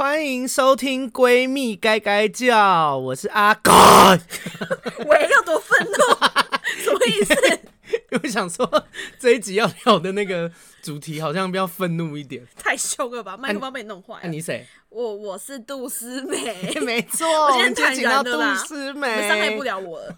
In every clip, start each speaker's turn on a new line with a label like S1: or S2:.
S1: 欢迎收听《闺蜜该该叫》，我是阿狗。
S2: 喂，要多愤怒？什么意思？
S1: 因为想说 这一集要聊的那个主题好像比较愤怒一点，
S2: 太凶了吧？麦克风被你弄坏了。
S1: 那你谁？
S2: 我我是杜思美，
S1: 没错，
S2: 我今天坦然的啦。
S1: 杜思美，
S2: 伤害不了我了。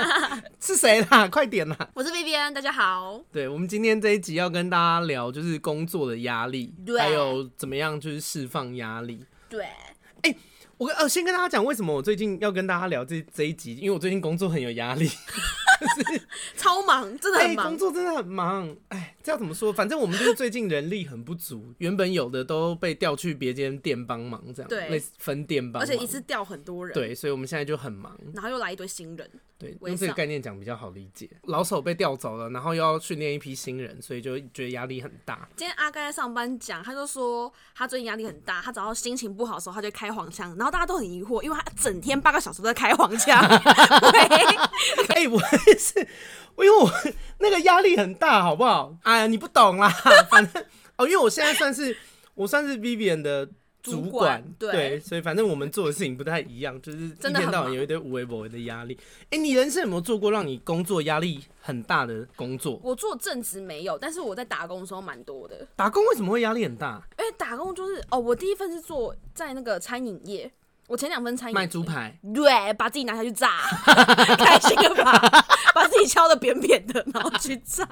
S1: 是谁啦？快点啦！
S2: 我是 Vivian，大家好。
S1: 对，我们今天这一集要跟大家聊，就是工作的压力，还有怎么样就是释放压力。
S2: 对，
S1: 哎、欸，我呃先跟大家讲为什么我最近要跟大家聊这这一集，因为我最近工作很有压力。
S2: 超忙，真的很忙，
S1: 欸、工作真的很忙。哎，这要怎么说？反正我们就是最近人力很不足，原本有的都被调去别间店帮忙，这样对，类似分店帮忙，
S2: 而且一次调很多人，
S1: 对，所以我们现在就很忙。
S2: 然后又来一堆新人，
S1: 对，用这个概念讲比较好理解。老手被调走了，然后又要训练一批新人，所以就觉得压力很大。
S2: 今天阿盖在上班讲，他就说他最近压力很大，他只要心情不好的时候，他就开黄腔，然后大家都很疑惑，因为他整天八个小时都在开黄腔。
S1: 哎，我也。是，因为我那个压力很大，好不好？哎呀，你不懂啦，反正哦，因为我现在算是我算是 Vivian 的主管，主管对，对，所以反正我们做的事情不太一样，就是一天到晚有一堆无微不微的压力。哎、欸，你人生有没有做过让你工作压力很大的工作？
S2: 我做正职没有，但是我在打工的时候蛮多的。
S1: 打工为什么会压力很大？
S2: 因为打工就是哦，我第一份是做在那个餐饮业。我前两份餐饮
S1: 卖猪排，
S2: 对，把自己拿下去炸，开心的把把自己敲的扁扁的，然后去炸。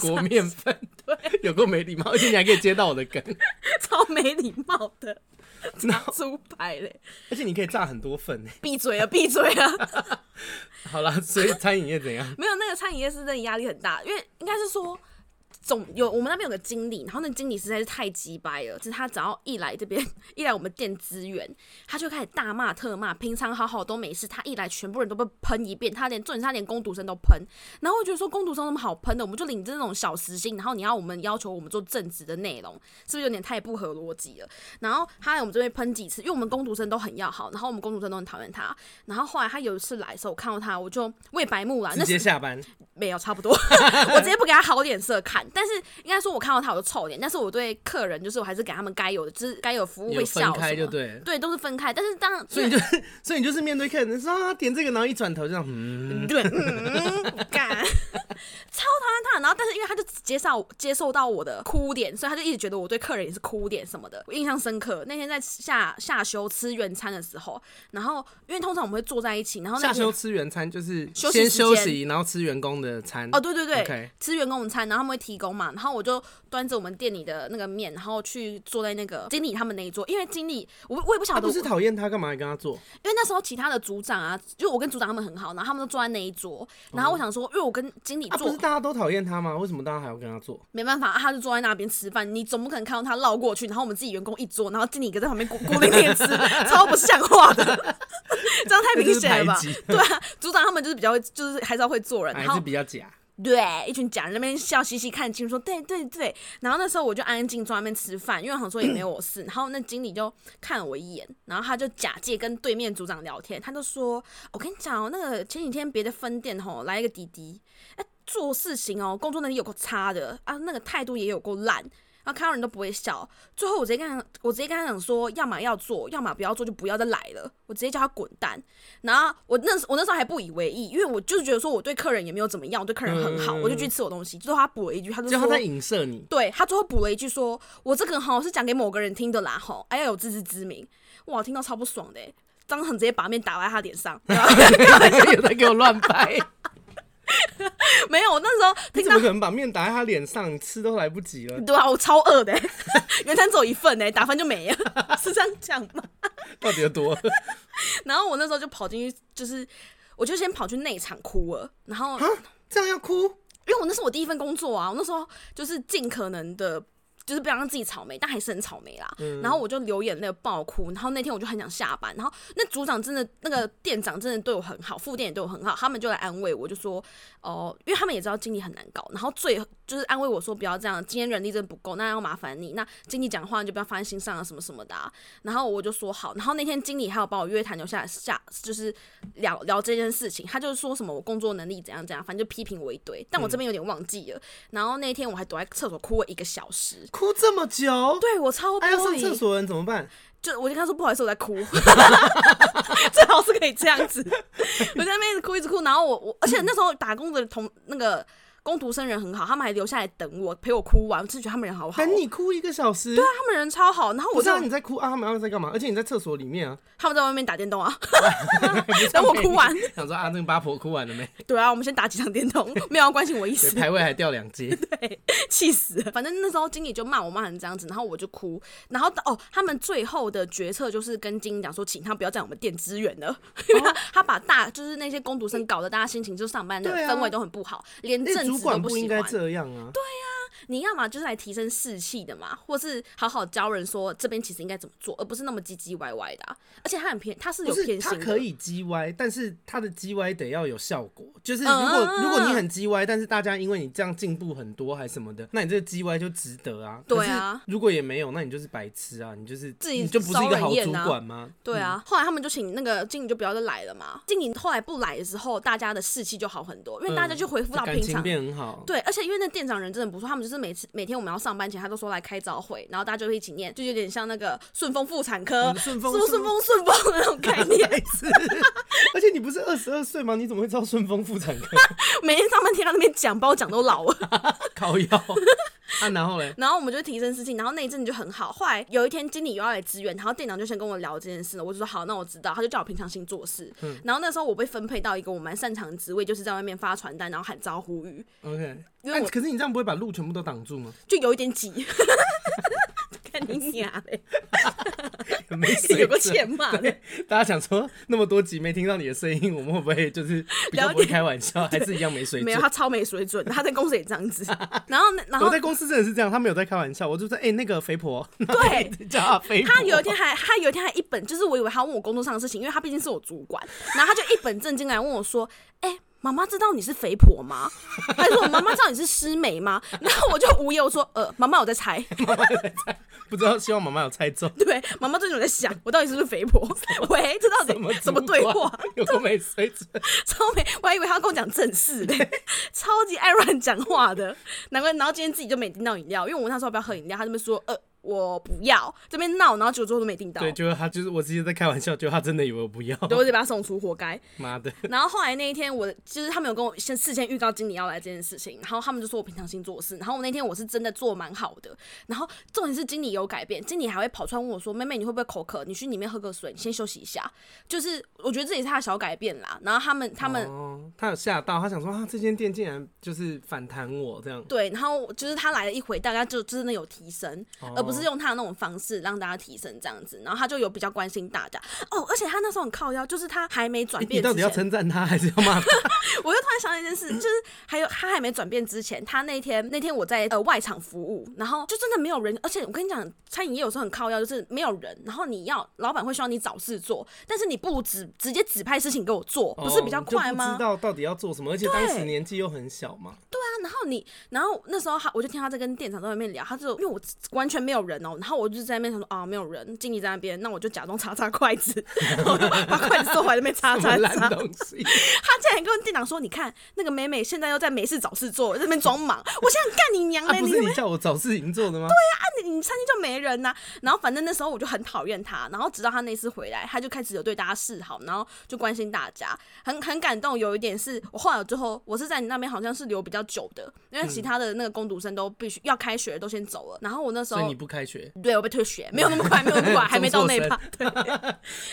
S1: 裹面粉，对，有够没礼貌，而且你还可以接到我的梗，
S2: 超没礼貌的，炸猪排嘞，
S1: 而且你可以炸很多份，
S2: 闭嘴啊，闭嘴啊！
S1: 好了，所以餐饮业怎样？
S2: 没有，那个餐饮业是真的压力很大，因为应该是说。总有我们那边有个经理，然后那经理实在是太鸡掰了，就是他只要一来这边，一来我们店资源，他就开始大骂特骂。平常好好都没事，他一来全部人都被喷一遍，他连重点他连工读生都喷。然后我觉得说工读生那么好喷的，我们就领着那种小时薪，然后你要我们要求我们做正职的内容，是不是有点太不合逻辑了？然后他来我们这边喷几次，因为我们工读生都很要好，然后我们工读生都很讨厌他。然后后来他有一次来的时候，我看到他，我就我也白目了，
S1: 直接下班
S2: 没有差不多，我直接不给他好脸色看。但是应该说，我看到他我就臭脸，但是我对客人就是我还是给他们该有的，就是该有服务会笑。分开就对，对，都是分开。但是当
S1: 所以你就所以你就是面对客人说啊点这个，然后一转头这样，嗯，对，
S2: 嗯，干，超讨厌他。然后但是因为他就接受接受到我的哭点，所以他就一直觉得我对客人也是哭点什么的。我印象深刻，那天在下下休吃原餐的时候，然后因为通常我们会坐在一起，然后
S1: 下休吃原餐就是先休息，然后吃员工的餐。
S2: 哦，对对对.吃员工的餐，然后他们会提供嘛，然后我就端着我们店里的那个面，然后去坐在那个经理他们那一桌，因为经理我我也不晓得，
S1: 不是讨厌他干嘛跟他坐？
S2: 因为那时候其他的组长啊，就我跟组长他们很好，然后他们都坐在那一桌，然后我想说，因为我跟经理坐，
S1: 啊、不是大家都讨厌他吗？为什么大家还要跟他坐？
S2: 没办法，啊、他就坐在那边吃饭，你总不可能看到他绕过去，然后我们自己员工一桌，然后经理一个在旁边孤孤零零吃，超不像话的，这样太明显了吧？对啊，组长他们就是比较就是还是要会做人，
S1: 还是比较假。
S2: 对，一群假人那边笑嘻嘻看清楚说对对对，然后那时候我就安安静静坐那边吃饭，因为好像说也没有我事，然后那经理就看了我一眼，然后他就假借跟对面组长聊天，他就说：“我跟你讲哦，那个前几天别的分店吼来一个滴滴，哎，做事情哦，工作能力有够差的啊，那个态度也有够烂。”然后看到人都不会笑，最后我直接跟他，我直接跟他讲说，要么要做，要么不要做，就不要再来了。我直接叫他滚蛋。然后我那时我那时候还不以为意，因为我就是觉得说我对客人也没有怎么样，我对客人很好，嗯、我就去吃我东西。最后他补了一句，他就说他
S1: 在影射你。
S2: 对，他最后补了一句说，我这个好是讲给某个人听的啦，吼，还要有自知之明。哇，听到超不爽的，张恒直接把面打在他脸上，有
S1: 在给我乱拍。
S2: 没有，我那时候
S1: 你怎么可能把面打在他脸上？吃都来不及了。
S2: 对啊，我超饿的，原餐只有一份呢，打翻就没了，是这样讲吗？
S1: 到底有多饿？
S2: 然后我那时候就跑进去，就是我就先跑去内场哭了。然后
S1: 这样要哭？
S2: 因为我那是我第一份工作啊，我那时候就是尽可能的。就是不想让自己草莓，但还是很草莓啦。嗯、然后我就流眼泪爆哭。然后那天我就很想下班。然后那组长真的，那个店长真的对我很好，副店也对我很好。他们就来安慰我，就说哦、呃，因为他们也知道经理很难搞。然后最就是安慰我说不要这样，今天人力真的不够，那要麻烦你。那经理讲话你就不要放在心上啊，什么什么的、啊。然后我就说好。然后那天经理还有把我约谈留下来下，就是聊聊这件事情。他就是说什么我工作能力怎样怎样，反正就批评我一堆。但我这边有点忘记了。嗯、然后那天我还躲在厕所哭了一个小时。
S1: 哭这么久？
S2: 对我超玻璃。
S1: 哎、要上厕所的人怎么办？
S2: 就我就跟他说不好意思，我在哭。最好是可以这样子，我在那边一直哭一直哭，然后我我而且那时候打工的同那个。工读生人很好，他们还留下来等我，陪我哭完，我真的觉得他们人好好。
S1: 等你哭一个小时？
S2: 对啊，他们人超好。然后我
S1: 知道你在哭啊，他们在干嘛？而且你在厕所里面啊，
S2: 他们在外面打电动啊。等我哭完，
S1: 想说啊，那个八婆哭完了没？
S2: 对啊，我们先打几场电动，没有要关心我意思。
S1: 排位还掉两阶，
S2: 对，气死了。反正那时候经理就骂我骂成这样子，然后我就哭。然后哦，他们最后的决策就是跟经理讲说，请他不要在我们店支援了，因为他他把大就是那些工读生搞得大家心情就上班的氛围都很不好，连正职都不应该。
S1: 这样啊，
S2: 对呀、啊，你要么就是来提升士气的嘛，或是好好教人说这边其实应该怎么做，而不是那么唧唧歪歪的、啊。而且他很偏，他是有偏心的。
S1: 他可以唧歪，但是他的唧歪得要有效果。就是如果、嗯、如果你很唧歪，但是大家因为你这样进步很多还是什么的，那你这个唧歪就值得啊。
S2: 对啊，
S1: 如果也没有，那你就是白痴啊，你就是
S2: 自己、啊、
S1: 你就不是一个好主管吗？
S2: 对啊。后来他们就请那个经理就不要再来了嘛。经理后来不来的时候，大家的士气就好很多，因为大家就恢复到平常，
S1: 感情变很好。
S2: 对，而且因为那店长人真的。不错，他们就是每次每天我们要上班前，他都说来开早会，然后大家就会一起念，就有点像那个顺丰妇产科，顺丰顺丰顺丰那种概念。
S1: 而且你不是二十二岁吗？你怎么会知道顺丰妇产科？
S2: 每天上班听他那边讲，把我讲都老了。
S1: 靠腰。啊，然后嘞？
S2: 然后我们就提升事情，然后那一阵子就很好。后来有一天经理又要来支援，然后店长就先跟我聊这件事了。我就说好，那我知道。他就叫我平常心做事。嗯。然后那时候我被分配到一个我蛮擅长的职位，就是在外面发传单，然后喊招呼语。
S1: OK。因为可是你这样不会把路全部都挡住吗？
S2: 就有一点挤。看你娘嘞！
S1: 没水
S2: 有个欠骂。
S1: 大家想说那么多集没听到你的声音，我们会不会就是比较不会开玩笑，还是一样没水准？
S2: 没有，他超没水准。他在公司也这样子。然后，然后
S1: 我在公司真的是这样，他没有在开玩笑。我就说，哎、欸，那个肥婆，
S2: 对，
S1: 叫他肥婆。
S2: 他有一天还，他有一天还一本，就是我以为他问我工作上的事情，因为他毕竟是我主管，然后他就一本正经来问我说，哎、欸。妈妈知道你是肥婆吗？还是我妈妈知道你是师妹吗？然后我就无言，我说呃，妈妈我在猜，
S1: 妈妈在猜，不知道，希望妈妈有猜中。
S2: 对，妈妈最近有在想，我到底是不是肥婆？喂，这到底什么什么对话？
S1: 有多没水准？
S2: 超没，我还以为他要跟我讲正事嘞，超级爱乱讲话的，难怪。然后今天自己就没订到饮料，因为我问他说要不要喝饮料，他这边说呃。我不要这边闹，然后结果最后都没订到。
S1: 对，就是他，就是我直接在开玩笑，就他真的以为我不要，
S2: 对，我得把他送出，活该。
S1: 妈的！
S2: 然后后来那一天我，我就是他们有跟我先事先预告经理要来这件事情，然后他们就说我平常心做事，然后我那天我是真的做蛮好的，然后重点是经理有改变，经理还会跑出来问我说：“妹妹，你会不会口渴？你去里面喝个水，你先休息一下。”就是我觉得这也是他的小改变啦。然后他们他们，
S1: 哦、他有吓到，他想说啊，这间店竟然就是反弹我这样。
S2: 对，然后就是他来了一回，大家就真的有提升，哦、而不是用他的那种方。式让大家提升这样子，然后他就有比较关心大家哦，而且他那时候很靠腰，就是他还没转变。你
S1: 到底要称赞他还是要骂他？
S2: 我就突然想到一件事，就是还有他还没转变之前，他那天那天我在呃外场服务，然后就真的没有人，而且我跟你讲，餐饮业有时候很靠腰，就是没有人，然后你要老板会希望你找事做，但是你不如直直接指派事情给我做，不是比较快吗？
S1: 哦、知道到底要做什么，而且当时年纪又很小嘛。
S2: 对啊，然后你，然后那时候他，我就听他在跟店长在外面聊，他就因为我完全没有人哦，然后我就在那边想说啊，没有人，经理在那边，那我就假装 擦擦筷子，然后把筷子收回来那边擦擦擦。他竟然跟店长说：“你看那个美美现在又在没事找事做，在那边装忙。我现在干你娘嘞！”
S1: 不是你叫我找事情做的吗？
S2: 对呀，啊，你你餐厅就没人呐。然后反正那时候我就很讨厌他，然后直到他那次回来，他就开始有对大家示好，然后就关心大家，很很感动。有一点是我后来最后我是在你那边好像是留比较久的，因为其他的那个工读生都必须要开学都先走了，然后我那时候
S1: 你不开学，
S2: 对我被退学，没有那么快，没有那么快，还没到那一趴。对。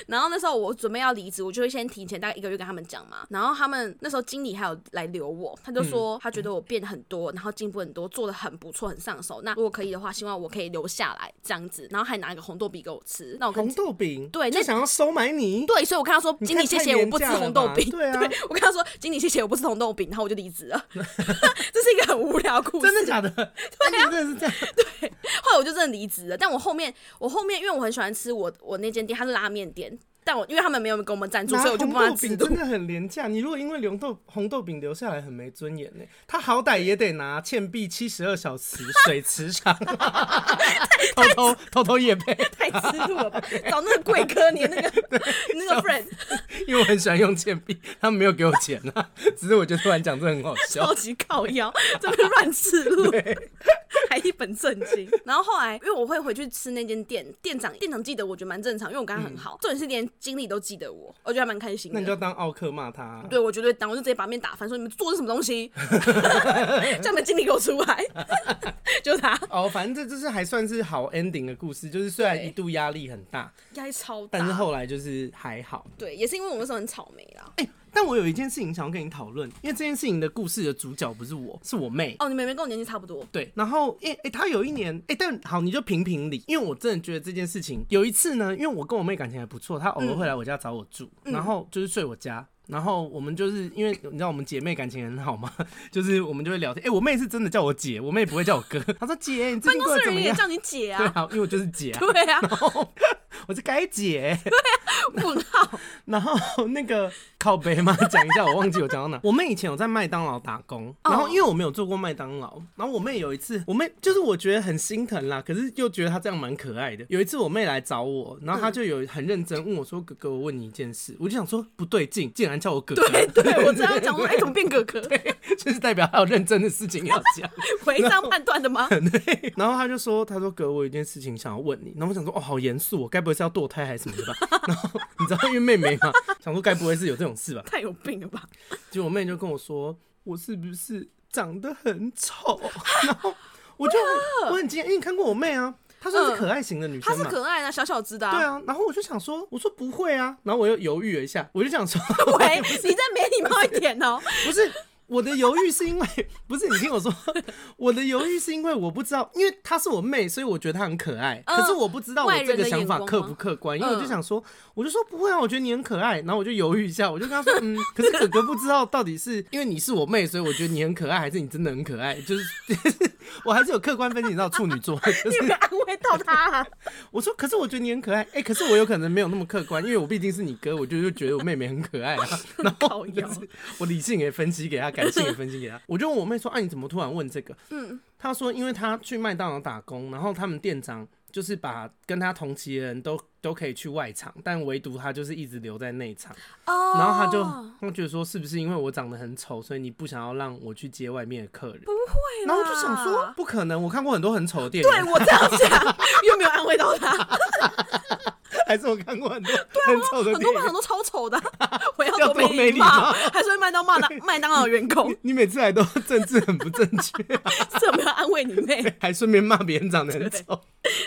S2: 然后那时候我准备要离职，我就会先提前大概一个月跟他们讲嘛。然后他们那时候经理还有来留我，他就说他觉得我变很多，然后进步很多，做的很不错，很上手。那如果可以的话，希望我可以留下来这样子。然后还拿一个红豆饼给我吃。那我跟
S1: 红豆饼，
S2: 对，
S1: 就想要收买你。
S2: 对，所以我跟他说，经理谢谢，我不吃红豆饼。
S1: 对啊，
S2: 我跟他说，经理谢谢，我不吃红豆饼，然后我就离职了。这是一个很无聊的故事，
S1: 真的假的？对啊，真的是这样。
S2: 对，后来我就真的离职了。但我后面，我后面因为我很喜欢吃我我那间店，它是拉面店。但我因为他们没有给我们赞助，所以我就不拿
S1: 真的很廉价。你如果因为红豆红豆饼留下来，很没尊严呢。他好歹也得拿倩碧七十二小时水磁场，偷偷偷偷也配，
S2: 太吃醋了吧？找那个贵哥，你那个 那个 friend，
S1: 因为我很喜欢用倩碧，他们没有给我钱啊。只是我觉得突然讲这很好笑，
S2: 超级靠腰，这边乱吃路。还一本正经。然后后来，因为我会回去吃那间店，店长店长记得我觉得蛮正常，因为我跟他很好。重点是连经理都记得我，我觉得还蛮开心的。
S1: 那你就要当奥克骂他、啊？
S2: 对，我绝对当，我就直接把面打翻，说你们做的什么东西，叫你们经理给我出来。就他
S1: 哦，反正这就是还算是好 ending 的故事，就是虽然一度压力很大，
S2: 压力超大，
S1: 但是后来就是还好。
S2: 对，也是因为我们那时候很草莓啦。
S1: 哎、欸。但我有一件事情想要跟你讨论，因为这件事情的故事的主角不是我，是我妹。
S2: 哦，你妹妹跟我年纪差不多。
S1: 对，然后，哎、欸、哎，她有一年，哎、欸，但好，你就评评理，因为我真的觉得这件事情，有一次呢，因为我跟我妹感情还不错，她偶尔会来我家找我住，嗯、然后就是睡我家，然后我们就是因为你知道我们姐妹感情很好嘛，就是我们就会聊天。哎、欸，我妹是真的叫我姐，我妹不会叫我哥。她说姐，你最近过得怎么样？办公室人也叫你姐啊？对啊，因为我就是姐啊。
S2: 对啊。
S1: 我是该姐。
S2: 对啊，问号。
S1: 然后那个靠北嘛，讲一下，我忘记我讲到哪。我妹以前有在麦当劳打工，然后因为我没有做过麦当劳，然后我妹有一次，我妹就是我觉得很心疼啦，可是又觉得她这样蛮可爱的。有一次我妹来找我，然后她就有很认真问我说：“哥哥，我问你一件事。”我就想说不对劲，竟然叫我哥哥。
S2: 对对，我知道讲说哎，怎么变哥哥？
S1: 对，就是代表她有认真的事情要讲。
S2: 违章判断的吗？
S1: 对。然后她就说：“她说哥，我有一件事情想要问你。”然后我想说：“哦，好严肃，我该不会是要堕胎还是什么的吧？” 然后你知道，因为妹妹嘛，想说该不会是有这种事吧？
S2: 太有病了吧？
S1: 结果我妹就跟我说：“我是不是长得很丑？” 然后我就我很惊讶，因为你看过我妹啊，她算是可爱型的女生嘛，
S2: 她是可爱的，小小只的。
S1: 对啊，然后我就想说，我说不会啊，然后我又犹豫了一下，我就想说：“
S2: 喂，你再没礼貌一点哦。”
S1: 不是。我的犹豫是因为不是你听我说，我的犹豫是因为我不知道，因为她是我妹，所以我觉得她很可爱。可是我不知道我这个想法客不客观，因为我就想说，我就说不会啊，我觉得你很可爱。然后我就犹豫一下，我就跟她说，嗯，可是哥哥不知道到底是因为你是我妹，所以我觉得你很可爱，还是你真的很可爱？就是 我还是有客观分析，你知道处女座，
S2: 你有没有安慰到她？
S1: 我说，可是我觉得你很可爱，哎，可是我有可能没有那么客观，因为我毕竟是你哥，我就就觉得我妹妹很可爱啊。然后我理性也分析给她，感性也分析给他。我就问我妹说：“哎、啊，你怎么突然问这个？”嗯，她说：“因为她去麦当劳打工，然后他们店长就是把跟她同期的人都都可以去外场，但唯独他就是一直留在内场。哦，然后他就他觉得说，是不是因为我长得很丑，所以你不想要让我去接外面的客人？
S2: 不会，
S1: 然后我就想说，不可能，我看过很多很丑的电影。
S2: 对我这样想，又没有安慰到他。”
S1: 还是我看过很多很丑的，
S2: 很多很多超丑的，我要多没礼貌，还是会麦当骂的 麦当劳员工。
S1: 你每次来都政治很不正确，
S2: 是有没有安慰你妹？
S1: 还顺便骂别人长得很丑，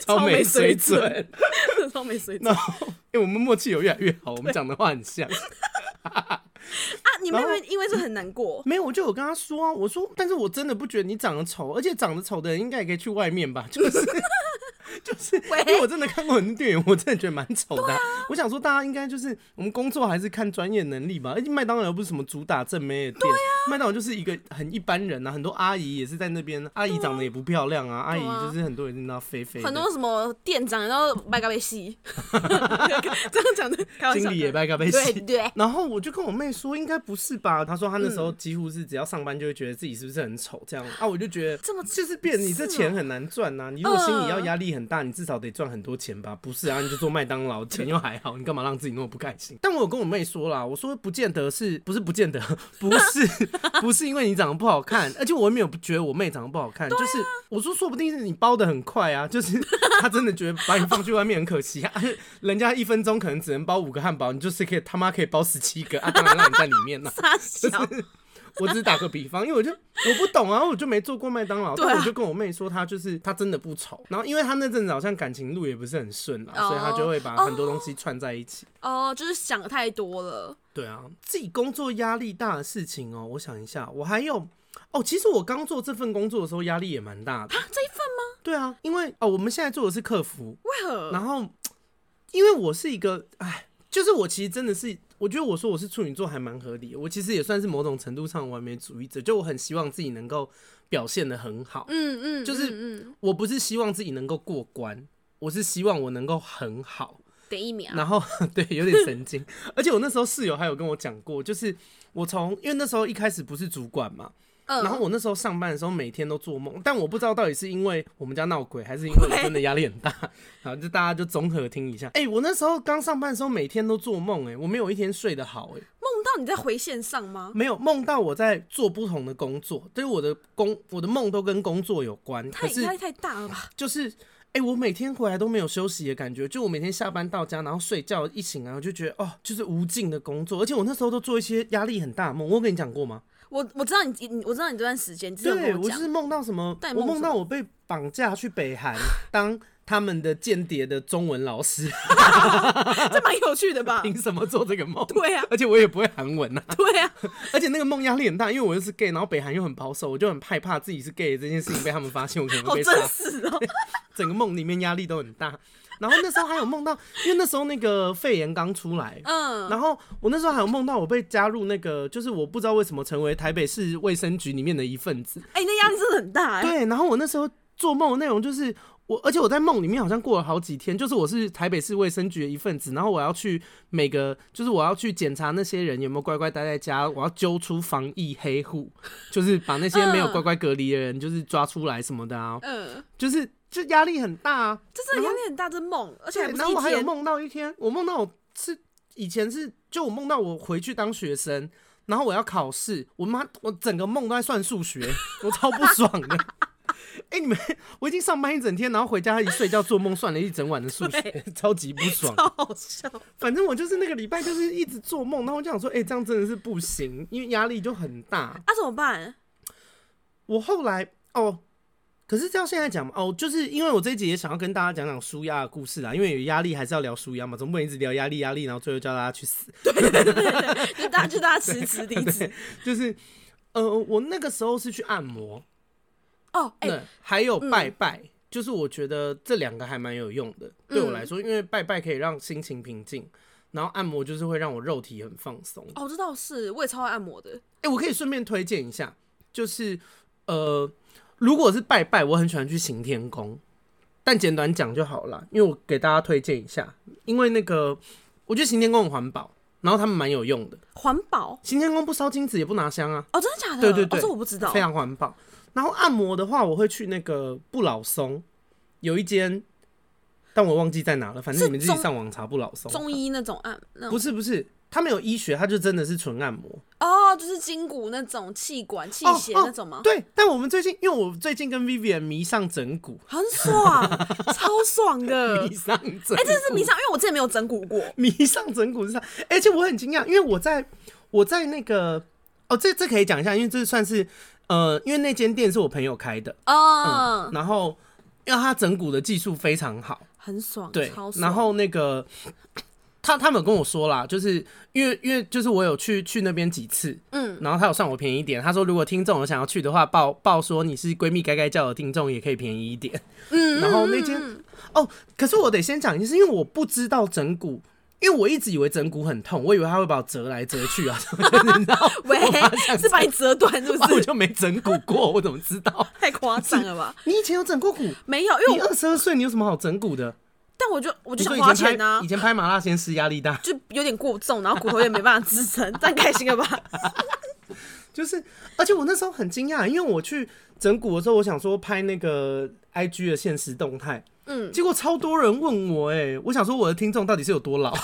S1: 超没水准，
S2: 超没水准。
S1: 然后，哎，我们默契有越来越好，我们讲的话很像。
S2: 啊，你妹妹因为是很难过，
S1: 没有，我就有跟她说啊，我说，但是我真的不觉得你长得丑，而且长得丑的人应该也可以去外面吧，就是。就是因为我真的看过很多店员，我真的觉得蛮丑的。我想说，大家应该就是我们工作还是看专业能力吧。而且麦当劳又不是什么主打正妹的店，麦当劳就是一个很一般人啊。很多阿姨也是在那边，阿姨长得也不漂亮啊。阿姨就是很多人知道肥肥，
S2: 很多什么店长然后麦咖啡西，这样讲的，
S1: 经理也麦咖啡西。
S2: 对对。
S1: 然后我就跟我妹说，应该不是吧？她说她那时候几乎是只要上班就会觉得自己是不是很丑这样啊。我就觉得这么就是变，你这钱很难赚呐。你如果心里要压力很大，你至少得赚很多钱吧？不是啊，你就做麦当劳，钱又还好，你干嘛让自己那么不开心？但我有跟我妹说啦，我说不见得是不是不见得不是不是因为你长得不好看，而且我也没有觉得我妹长得不好看，就是我说说不定是你包的很快啊，就是 她真的觉得把你放去外面很可惜啊，人家一分钟可能只能包五个汉堡，你就是可以他妈可以包十七个啊，当然让你在里面了。就是我只是打个比方，因为我就我不懂啊，我就没做过麦当劳，但我就跟我妹说，她就是她真的不丑。然后因为她那阵子好像感情路也不是很顺啊，所以她就会把很多东西串在一起。
S2: 哦，就是想太多了。
S1: 对啊，自己工作压力大的事情哦，我想一下，我还有哦，其实我刚做这份工作的时候压力也蛮大的。
S2: 啊，这一份吗？
S1: 对啊，因为哦，我们现在做的是客服。
S2: 为何？
S1: 然后因为我是一个，哎，就是我其实真的是。我觉得我说我是处女座还蛮合理，我其实也算是某种程度上完美主义者，就我很希望自己能够表现的很好，嗯嗯，就是我不是希望自己能够过关，我是希望我能够很好，
S2: 等一秒。
S1: 然后 对，有点神经，而且我那时候室友还有跟我讲过，就是我从因为那时候一开始不是主管嘛。然后我那时候上班的时候，每天都做梦，但我不知道到底是因为我们家闹鬼，还是因为我真的压力很大。好，就大家就综合听一下。哎，我那时候刚上班的时候，每天都做梦，哎，我没有一天睡得好，哎，
S2: 梦到到你在回线上吗？
S1: 没有梦到我在做不同的工作，就是我的工，我的梦都跟工作有关。
S2: 太压力太大了吧？
S1: 就是，哎、欸，我每天回来都没有休息的感觉，就我每天下班到家，然后睡觉，一醒来我就觉得哦，就是无尽的工作，而且我那时候都做一些压力很大的梦。我有跟你讲过吗？
S2: 我我知道你，我知道你这段时间，
S1: 对，我就是梦到什么，我梦到我被绑架去北韩 当。他们的间谍的中文老师，
S2: 这蛮有趣的吧？
S1: 凭什么做这个梦？
S2: 对啊，
S1: 而且我也不会韩文呐。
S2: 对啊，
S1: 而且那个梦压力很大，因为我又是 gay，然后北韩又很保守，我就很害怕自己是 gay 这件事情被他们发现，我可能会被杀。
S2: 好真实哦！
S1: 整个梦里面压力都很大。然后那时候还有梦到，因为那时候那个肺炎刚出来，嗯，然后我那时候还有梦到我被加入那个，就是我不知道为什么成为台北市卫生局里面的一份子。
S2: 哎、欸，那压力真的很大哎。
S1: 对，然后我那时候做梦的内容就是。我而且我在梦里面好像过了好几天，就是我是台北市卫生局的一份子，然后我要去每个，就是我要去检查那些人有没有乖乖待在家，我要揪出防疫黑户，就是把那些没有乖乖隔离的人就是抓出来什么的啊，嗯，就是就压力很大啊，
S2: 就是压力很大，这梦，而且
S1: 然后我还有梦到一天，我梦到我是以前是就我梦到我回去当学生，然后我要考试，我妈我整个梦都在算数学，我超不爽的。哎、欸，你们，我已经上班一整天，然后回家一睡觉做梦，算了一整晚的数学，超级不爽，
S2: 超好笑。
S1: 反正我就是那个礼拜就是一直做梦，然后我就想说，哎、欸，这样真的是不行，因为压力就很大。
S2: 啊，怎么办？
S1: 我后来哦，可是照现在讲嘛，哦，就是因为我这一集也想要跟大家讲讲舒压的故事啦，因为有压力还是要聊舒压嘛，总不能一直聊压力压力，然后最后叫大家去死。
S2: 对 对对对，就大家就大家辞职离职。
S1: 就是呃，我那个时候是去按摩。
S2: 哦，哎、欸，
S1: 还有拜拜，嗯、就是我觉得这两个还蛮有用的，对我来说，因为拜拜可以让心情平静，然后按摩就是会让我肉体很放松。
S2: 哦，这倒是，我也超爱按摩的。
S1: 哎、欸，我可以顺便推荐一下，就是呃，如果是拜拜，我很喜欢去行天宫，但简短讲就好了，因为我给大家推荐一下，因为那个我觉得行天宫很环保，然后他们蛮有用的。
S2: 环保？行
S1: 天宫不烧金子，也不拿香啊？
S2: 哦，真的假的？
S1: 对对对，
S2: 哦、这我不知道，
S1: 非常环保。然后按摩的话，我会去那个不老松，有一间，但我忘记在哪了。反正你们自己上网查不老松。
S2: 中医那种按，那
S1: 不是不是，他没有医学，他就真的是纯按摩。
S2: 哦，就是筋骨那种气管器械那种吗？
S1: 哦哦？对，但我们最近，因为我最近跟 Vivian 迷上整骨，
S2: 很爽，超爽的。
S1: 迷上整，
S2: 哎，这是迷上，因为我之前没有整骨过。
S1: 迷上整骨是啥，而且我很惊讶，因为我在我在那个，哦，这这可以讲一下，因为这算是。呃，因为那间店是我朋友开的哦、嗯，然后因为他整骨的技术非常好，
S2: 很爽，
S1: 对，
S2: 超爽。
S1: 然后那个他他们有跟我说啦，就是因为因为就是我有去去那边几次，嗯，然后他有算我便宜一点，他说如果听众有想要去的话，报报说你是闺蜜该该叫的听众也可以便宜一点，嗯，然后那间哦，可是我得先讲一件事，因为我不知道整骨。因为我一直以为整骨很痛，我以为他会把我折来折去啊，你知道？
S2: 喂，是把你折断是不是？
S1: 我就没整骨过，我怎么知道？
S2: 太夸张了吧？
S1: 你以前有整过骨？
S2: 没有，因为我
S1: 二十二岁，你有什么好整骨的？
S2: 但我就我就想花钱啊！
S1: 以前拍麻辣鲜师压力大，
S2: 就有点过重，然后骨头也没办法支撑，这样开心了吧？
S1: 就是，而且我那时候很惊讶，因为我去整骨的时候，我想说拍那个 IG 的现实动态。嗯，结果超多人问我，哎，我想说我的听众到底是有多老？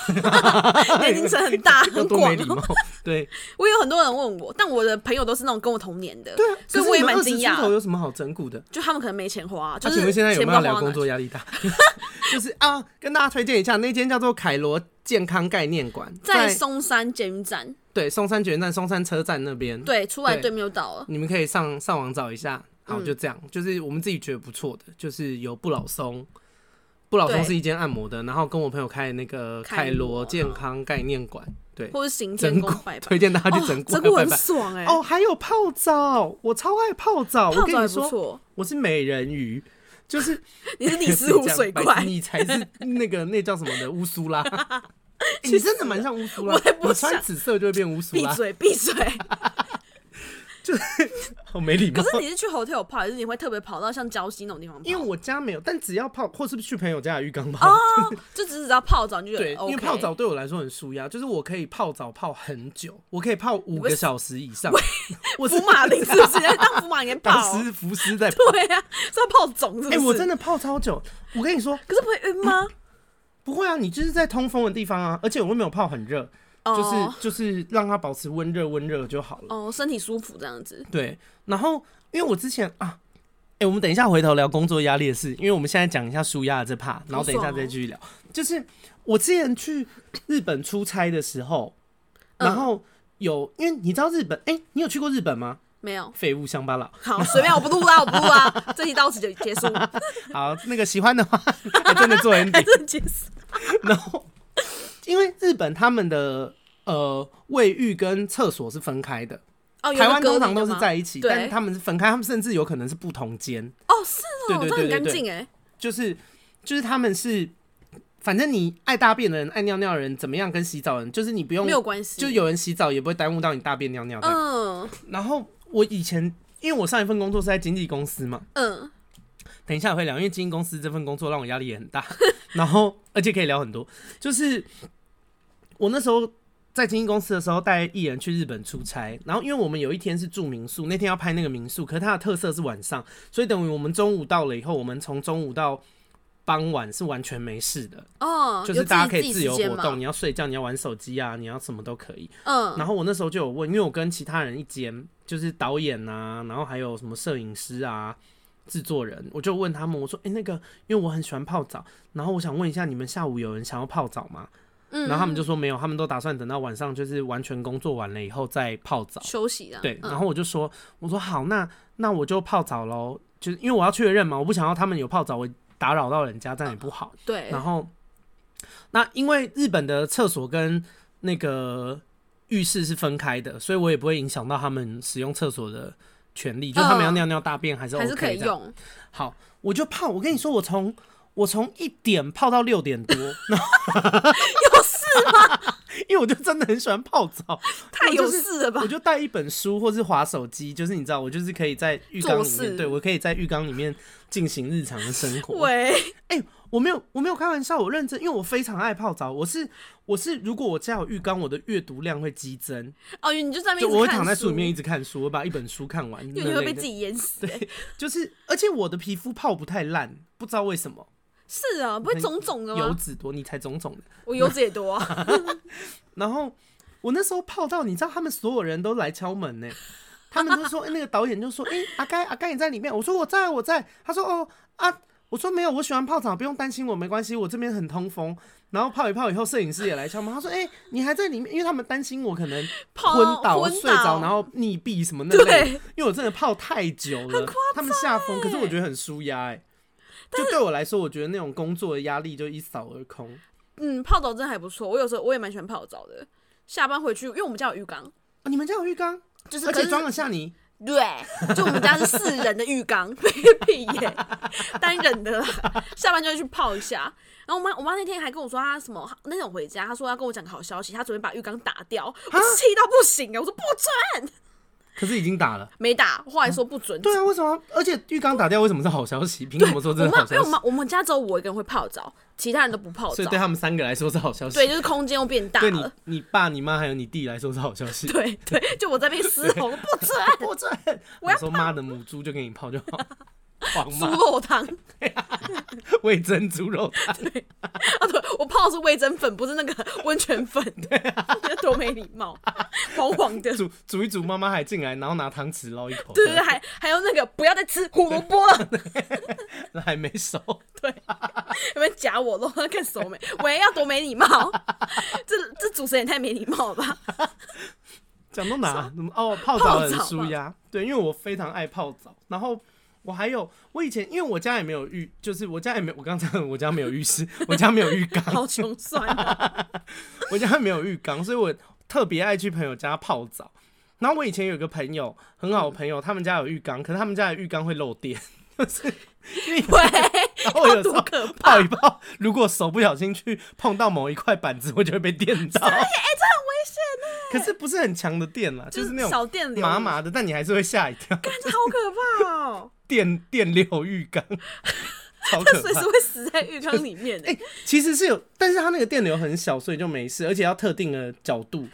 S2: 年龄层很大，很广，
S1: 没礼貌。对，
S2: 我有很多人问我，但我的朋友都是那种跟我同年的，
S1: 对啊，
S2: 所以我也蛮惊讶。
S1: 头有什么好整蛊的？
S2: 就他们可能没钱花。就是
S1: 请问现在有没有聊工作压力大？就是啊，跟大家推荐一下，那间叫做凯罗健康概念馆，
S2: 在松山捷运站。
S1: 对，松山捷运站、松山车站那边。
S2: 对，出来对面就到了。
S1: 你们可以上上网找一下。好，就这样，就是我们自己觉得不错的，就是有不老松，不老松是一间按摩的，然后跟我朋友开的那个凯罗健康概念馆，对，
S2: 或是行天宫拜拜，
S1: 推荐大家去整骨，
S2: 整骨很爽哎。
S1: 哦，还有泡澡，我超爱泡澡，我跟你说，我是美人鱼，就是
S2: 你是 尼斯湖水怪，
S1: 你才是那个那叫什么的乌苏拉，你真的蛮像乌苏拉，我穿紫色就会变乌苏拉，
S2: 闭嘴闭嘴。
S1: 就是好没礼貌。
S2: 可是你是去 hotel 泡，还是你会特别跑到像礁溪那种地方泡？
S1: 因为我家没有，但只要泡，或是去朋友家的浴缸泡，
S2: 哦，就只是只要泡澡就觉得
S1: 对。因为泡澡对我来说很舒压，就是我可以泡澡泡很久，我可以泡五个小时以上。
S2: 我福马林是不是？当福马林泡？
S1: 当时福斯在
S2: 对呀，是要泡肿是不是？
S1: 哎，我真的泡超久。我跟你说，
S2: 可是不会晕吗？
S1: 不会啊，你就是在通风的地方啊，而且我又没有泡很热。
S2: 哦
S1: 就是就是让它保持温热温热就好了。
S2: 哦，身体舒服这样子。
S1: 对，然后因为我之前啊，哎、欸，我们等一下回头聊工作压力的事，因为我们现在讲一下舒压的这 part，然后等一下再继续聊。就是我之前去日本出差的时候，然后有，因为你知道日本，哎、欸，你有去过日本吗？
S2: 没有。
S1: 废物乡巴佬。
S2: 好，随便，我不录啦，我不录啦，这期到此就结束。
S1: 好，那个喜欢的话，还真的做 ending，
S2: 真的结束。
S1: 然后，因为日本他们的呃卫浴跟厕所是分开的。
S2: 哦，
S1: 台湾通常都是在一起，但是他们是分开，他们甚至有可能是不同间。
S2: 哦，是哦，
S1: 对对对对对，
S2: 哎，
S1: 就是就是他们是，反正你爱大便的人、爱尿尿的人，怎么样跟洗澡的人，就是你不用
S2: 没有关系，
S1: 就有人洗澡也不会耽误到你大便尿尿。
S2: 嗯。
S1: 然后我以前，因为我上一份工作是在经纪公司嘛，
S2: 嗯。
S1: 等一下我会聊，因为经纪公司这份工作让我压力也很大，然后而且可以聊很多。就是我那时候。在经纪公司的时候，带艺人去日本出差，然后因为我们有一天是住民宿，那天要拍那个民宿，可是它的特色是晚上，所以等于我们中午到了以后，我们从中午到傍晚是完全没事的
S2: 哦，
S1: 就是大家可以自由活动，你要睡觉，你要玩手机啊，你要什么都可以。嗯，然后我那时候就有问，因为我跟其他人一间，就是导演啊，然后还有什么摄影师啊、制作人，我就问他们，我说，哎、欸，那个，因为我很喜欢泡澡，然后我想问一下，你们下午有人想要泡澡吗？然后他们就说没有，他们都打算等到晚上，就是完全工作完了以后再泡澡
S2: 休息了。
S1: 对，然后我就说，我说好，那那我就泡澡喽，就是因为我要确认嘛，我不想要他们有泡澡，我打扰到人家，这样也不好。
S2: 对。
S1: 然后，那因为日本的厕所跟那个浴室是分开的，所以我也不会影响到他们使用厕所的权利，就他们要尿尿大便还是 OK
S2: 还是可以用。
S1: 好，我就泡。我跟你说，我从我从一点泡到六点多，
S2: 有事吗？
S1: 因为我就真的很喜欢泡澡，
S2: 太有事了吧？
S1: 我就带一本书或是滑手机，就是你知道，我就是可以在浴缸里面，对，我可以在浴缸里面进行日常的生活。
S2: 喂，
S1: 哎、欸，我没有，我没有开玩笑，我认真，因为我非常爱泡澡。我是，我是，如果我家有浴缸，我的阅读量会激增。
S2: 哦，你就在那边，
S1: 我会躺在书里面一直看书，我把一本书看完，
S2: 因为你会被自己淹死。
S1: 对，就是，而且我的皮肤泡不太烂，不知道为什么。
S2: 是啊，不会肿肿的吗？
S1: 油脂多，你才肿肿的。
S2: 我油脂也多啊。
S1: 然后我那时候泡到，你知道他们所有人都来敲门呢。他们都说，欸、那个导演就说：“哎、欸，阿该阿该你在里面。”我说：“我在，我在。”他说：“哦啊。”我说：“没有，我喜欢泡澡，不用担心我，没关系，我这边很通风。”然后泡一泡以后，摄影师也来敲门。他说：“哎、欸，你还在里面？因为他们担心我可能昏倒、睡着，然后溺毙什么那类。因为我真的泡太久了，他们吓疯。可是我觉得很舒压哎。”就对我来说，我觉得那种工作的压力就一扫而空。
S2: 嗯，泡澡真的还不错。我有时候我也蛮喜欢泡澡的。下班回去，因为我们家有浴缸。
S1: 哦，你们家有浴缸？
S2: 就是
S1: 而且装得下你。
S2: 对，就我们家是四人的浴缸，屁耶，单人的啦。下班就会去泡一下。然后我妈，我妈那天还跟我说，她什么那天我回家，她说要跟我讲个好消息，她准备把浴缸打掉。我气到不行啊！我说不准。
S1: 可是已经打了，
S2: 没打。后来说不准。
S1: 对啊，为什么？而且浴缸打掉，为什么是好消息？凭什么说这是好消息？
S2: 因为我们我们家只有我一个人会泡澡，其他人都不泡澡，
S1: 所以对他们三个来说是好消息。
S2: 对，就是空间又变大了。
S1: 对你、你爸、你妈还有你弟来说是好消息。
S2: 对对，就我在那边嘶吼，不准
S1: 不准！我说妈的母猪就给你泡就好。
S2: 猪肉汤，
S1: 味噌猪肉汤。
S2: 对啊，对，我泡的是味增粉，不是那个 温泉粉。对啊，多没礼貌，黄黄的。
S1: 煮煮一煮，妈妈还进来，然后拿汤匙捞一口。
S2: 对对，还还有那个不要再吃胡萝卜了，
S1: 那还没熟。
S2: 对，有没有夹我咯？看熟没？喂，要多没礼貌？这这主持人也太没礼貌了吧？
S1: 讲到哪？哦？泡澡很舒压。对，因为我非常爱泡澡，然后。我还有，我以前因为我家也没有浴，就是我家也没有，我刚才我家没有浴室，我家没有浴缸，
S2: 好穷酸啊！
S1: 我家没有浴缸，所以我特别爱去朋友家泡澡。然后我以前有个朋友，很好的朋友，嗯、他们家有浴缸，可是他们家的浴缸会漏电，就是 因为然后我有时候泡一泡，如果手不小心去碰到某一块板子，我就会被电到。哎、欸，这很
S2: 危险呢。
S1: 可是不是很强的电啦，就是那种小电流麻麻的，但你还是会吓一跳。
S2: 感觉好可怕哦！
S1: 电电流浴缸，超可怕，
S2: 随时会死在浴缸里面。哎、
S1: 欸，其实是有，但是它那个电流很小，所以就没事，而且要特定的角度，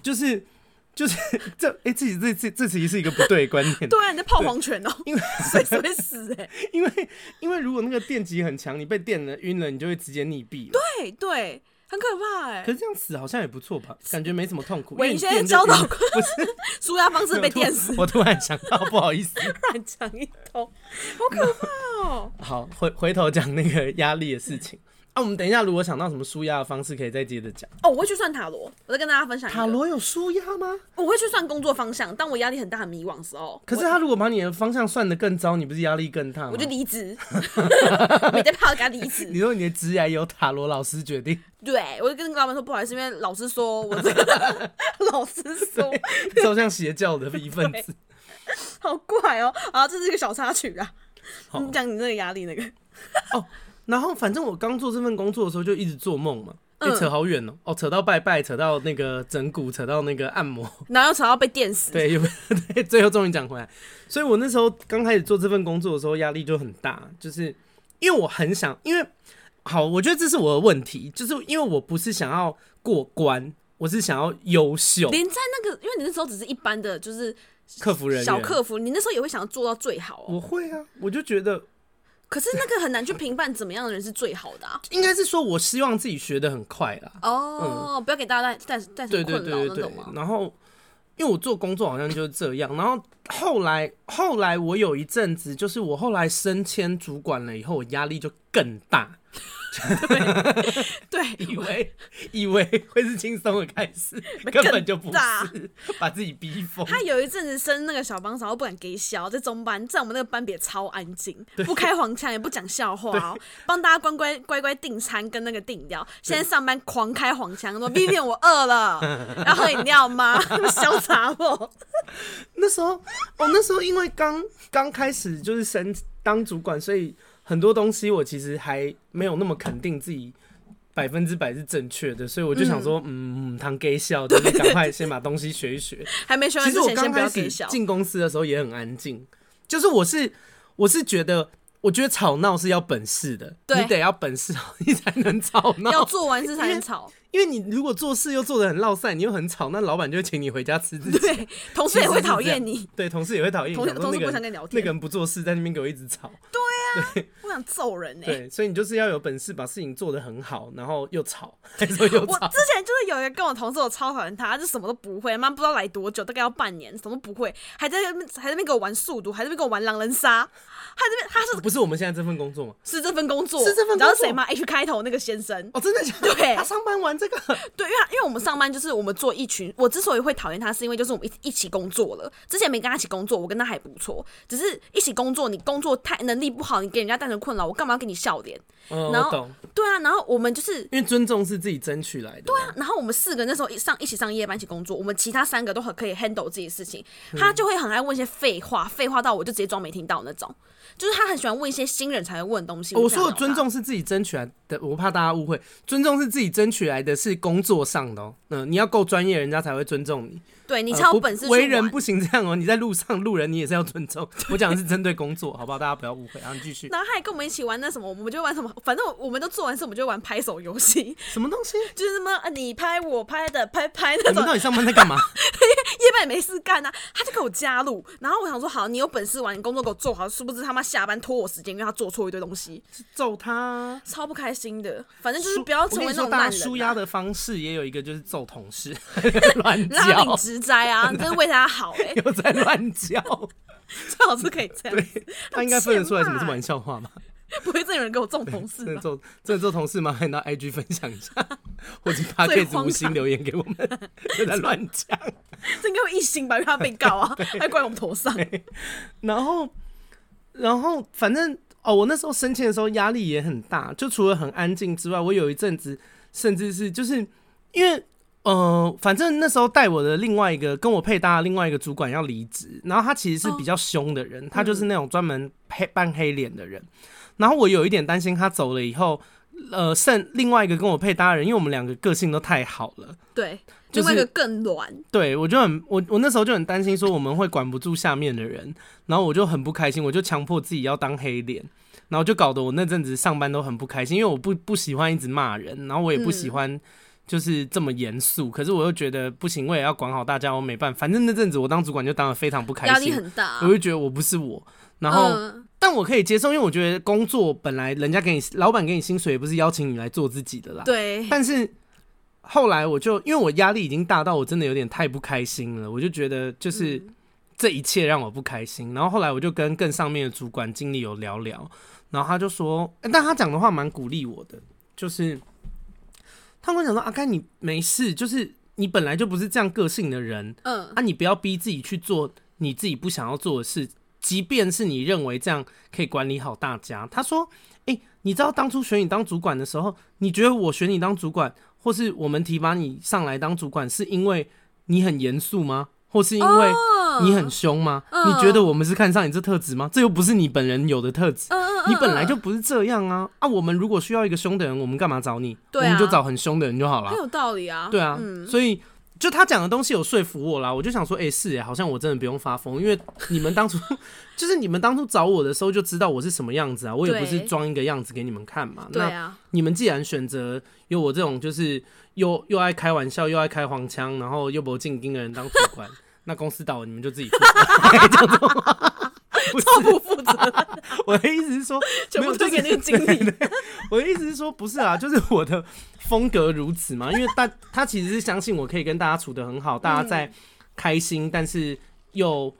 S1: 就是就是这哎、欸，自己这这这其实是一个不对的观念。
S2: 对啊，你在泡黄泉哦、喔，因为随时会死哎、欸。
S1: 因为因为如果那个电极很强，你被电了晕了，你就会直接溺毙。
S2: 对对。很可怕哎、欸。
S1: 可是这样死好像也不错吧？感觉没什么痛苦。
S2: 我以前教导过，
S1: 不是
S2: 舒压方式被电死。
S1: 我突然想到，不好意思，
S2: 乱讲一通，好可怕哦、喔。
S1: 好，回回头讲那个压力的事情。啊，我们等一下，如果想到什么舒压的方式，可以再接着讲。
S2: 哦，我会去算塔罗，我再跟大家分享。
S1: 塔罗有舒压吗？
S2: 我会去算工作方向，当我压力很大、很迷惘的时候。
S1: 可是他如果把你的方向算得更糟，你不是压力更大吗？
S2: 我就离职，没在怕，给他离职。
S1: 你说你的职涯由塔罗老师决定？
S2: 对，我就跟老板说不好意思，因为老师说我这个 老师说，
S1: 走向邪教的一份子，
S2: 好怪哦、喔。啊，这是一个小插曲啊。你讲你那个压力那个
S1: 哦。然后反正我刚做这份工作的时候就一直做梦嘛，哎、欸，扯好远哦、喔，哦，扯到拜拜，扯到那个整骨，扯到那个按摩，
S2: 然后扯到被电死，
S1: 对，对，最后终于讲回来。所以我那时候刚开始做这份工作的时候，压力就很大，就是因为我很想，因为好，我觉得这是我的问题，就是因为我不是想要过关，我是想要优秀。
S2: 连在那个，因为你那时候只是一般的，就是
S1: 客服人员，
S2: 小客服，你那时候也会想要做到最好、喔。
S1: 我会啊，我就觉得。
S2: 可是那个很难去评判怎么样的人是最好的啊。
S1: 应该是说，我希望自己学的很快啦。
S2: 哦，嗯、不要给大家带带带什么困扰那种吗？
S1: 然后，因为我做工作好像就是这样。然后后来后来我有一阵子，就是我后来升迁主管了以后，我压力就更大。
S2: 对，
S1: 以为以为会是轻松的开始，根本就不是，把自己逼疯。
S2: 他有一阵子升那个小帮手，我不敢给笑，在中班，在我们那个班别超安静，不开黄腔，也不讲笑话哦，帮大家乖乖乖乖订餐跟那个订料。现在上班狂开黄腔，说 Vivian 我饿了，要喝饮料吗？潇洒我？
S1: 那时候哦，那时候因为刚刚开始就是升当主管，所以。很多东西我其实还没有那么肯定自己百分之百是正确的，所以我就想说，嗯，当给笑，就是赶快先把东西学一学。
S2: 还没学完之前，先不要给笑。
S1: 进公司的时候也很安静，就是我是我是觉得，我觉得吵闹是要本事的，你得要本事，你才能吵闹，
S2: 要做完事才能吵。
S1: 因为你如果做事又做的很落散，你又很吵，那老板就会请你回家吃自己。
S2: 对，同事也会讨厌你。
S1: 对，同事也会讨厌你。
S2: 同事不想跟你聊天。
S1: 那个人不做事，在那边给我一直吵。
S2: 对啊，
S1: 对，
S2: 我想揍人哎。
S1: 对，所以你就是要有本事把事情做得很好，然后又吵，还说 又吵。
S2: 我之前就是有一个跟我同事，我超讨厌他，就什么都不会，妈不知道来多久，大概要半年，什么都不会，还在那边还在那边给我玩速读，还在那边给我玩狼人杀。他这边他是
S1: 不是我们现在这份工作吗？
S2: 是这份工作，
S1: 是这份工作。
S2: 你知道谁吗？H 开头那个先生。
S1: 哦，真的假的？
S2: 对，
S1: 他上班玩这个。
S2: 对，因为。因为我们上班就是我们做一群，我之所以会讨厌他，是因为就是我们一一起工作了。之前没跟他一起工作，我跟他还不错，只是一起工作，你工作太能力不好，你给人家带成困扰，我干嘛要给你笑脸？
S1: 哦，
S2: 然
S1: 后。
S2: 对啊，然后我们就是
S1: 因为尊重是自己争取来的。
S2: 对啊，然后我们四个那时候一上一起上夜班一起工作，我们其他三个都很可以 handle 自己的事情，他就会很爱问一些废话，废话到我就直接装没听到那种。就是他很喜欢问一些新人才会问的东西。
S1: 我说的尊重是自己争取来的，我怕大家误会，尊重是自己争取来的是工作上的哦。嗯，你要够专业，人家才会尊重你。
S2: 对，你超本事，
S1: 为人不行这样哦。你在路上路人，你也是要尊重。我讲的是针对工作，好不好？大家不要误会。然后继续。
S2: 然后他还跟我们一起玩那什么，我们就玩什么，反正我们都做完事，我们就玩拍手游戏。
S1: 什么东西？
S2: 就是什么你拍我拍的拍拍那种。
S1: 你们到底上班在干嘛？
S2: 夜班也没事干啊，他就给我加入。然后我想说，好，你有本事玩，你工作给我做好。殊不知他妈下班拖我时间，因为他做错一堆东西，
S1: 揍他，
S2: 超不开心的。反正就是不要成为那种烂人、啊。
S1: 舒压的方式也有一个，就是揍同事，乱叫，
S2: 拉领职灾啊，真是为他好哎、欸。
S1: 又在乱叫，
S2: 最好是可以这样。
S1: 对，他应该分得出来什么是玩笑话吗？
S2: 不会真有人跟我做同事？
S1: 真的做，真的做同事吗？还拿 IG 分享一下，或者他可以无心留言给我们，乱讲。
S2: 这应该会一星吧？因为他被告啊，还怪我们头上。
S1: 然后，然后反正哦，我那时候升迁的时候压力也很大，就除了很安静之外，我有一阵子甚至是就是因为呃，反正那时候带我的另外一个跟我配搭的另外一个主管要离职，然后他其实是比较凶的人，哦、他就是那种专门黑扮黑脸的人。然后我有一点担心他走了以后，呃，剩另外一个跟我配搭的人，因为我们两个个性都太好了，
S2: 对。另外一个更软，
S1: 对，我就很我我那时候就很担心说我们会管不住下面的人，然后我就很不开心，我就强迫自己要当黑脸，然后就搞得我那阵子上班都很不开心，因为我不不喜欢一直骂人，然后我也不喜欢就是这么严肃，可是我又觉得不行，我也要管好大家，我没办法，反正那阵子我当主管就当的非常不开心，压力
S2: 很大，
S1: 我就觉得我不是我，然后但我可以接受，因为我觉得工作本来人家给你老板给你薪水也不是邀请你来做自己的啦，
S2: 对，
S1: 但是。后来我就因为我压力已经大到我真的有点太不开心了，我就觉得就是这一切让我不开心。然后后来我就跟更上面的主管经理有聊聊，然后他就说，欸、但他讲的话蛮鼓励我的，就是他跟我讲说，阿甘你没事，就是你本来就不是这样个性的人，嗯，啊，你不要逼自己去做你自己不想要做的事，即便是你认为这样可以管理好大家。他说，哎、欸，你知道当初选你当主管的时候，你觉得我选你当主管？或是我们提拔你上来当主管，是因为你很严肃吗？或是因为你很凶吗？Oh, uh, 你觉得我们是看上你这特质吗？这又不是你本人有的特质，uh, uh, uh, 你本来就不是这样啊！啊，我们如果需要一个凶的人，我们干嘛找你？我们就找很凶的人就好了。
S2: 很有道理啊！
S1: 对啊，嗯、所以。就他讲的东西有说服我啦，我就想说，哎、欸，是哎，好像我真的不用发疯，因为你们当初 就是你们当初找我的时候就知道我是什么样子啊，我也不是装一个样子给你们看嘛。对啊。你们既然选择有我这种就是又又爱开玩笑又爱开黄腔，然后又不进京的人当主管，那公司倒了你们就自己负
S2: 超不负责。
S1: 我的意思是说，
S2: 全部推给那个经理。
S1: 我的意思是说，不是啊，就是我的风格如此嘛。因为大他其实是相信我可以跟大家处得很好，大家在开心但是又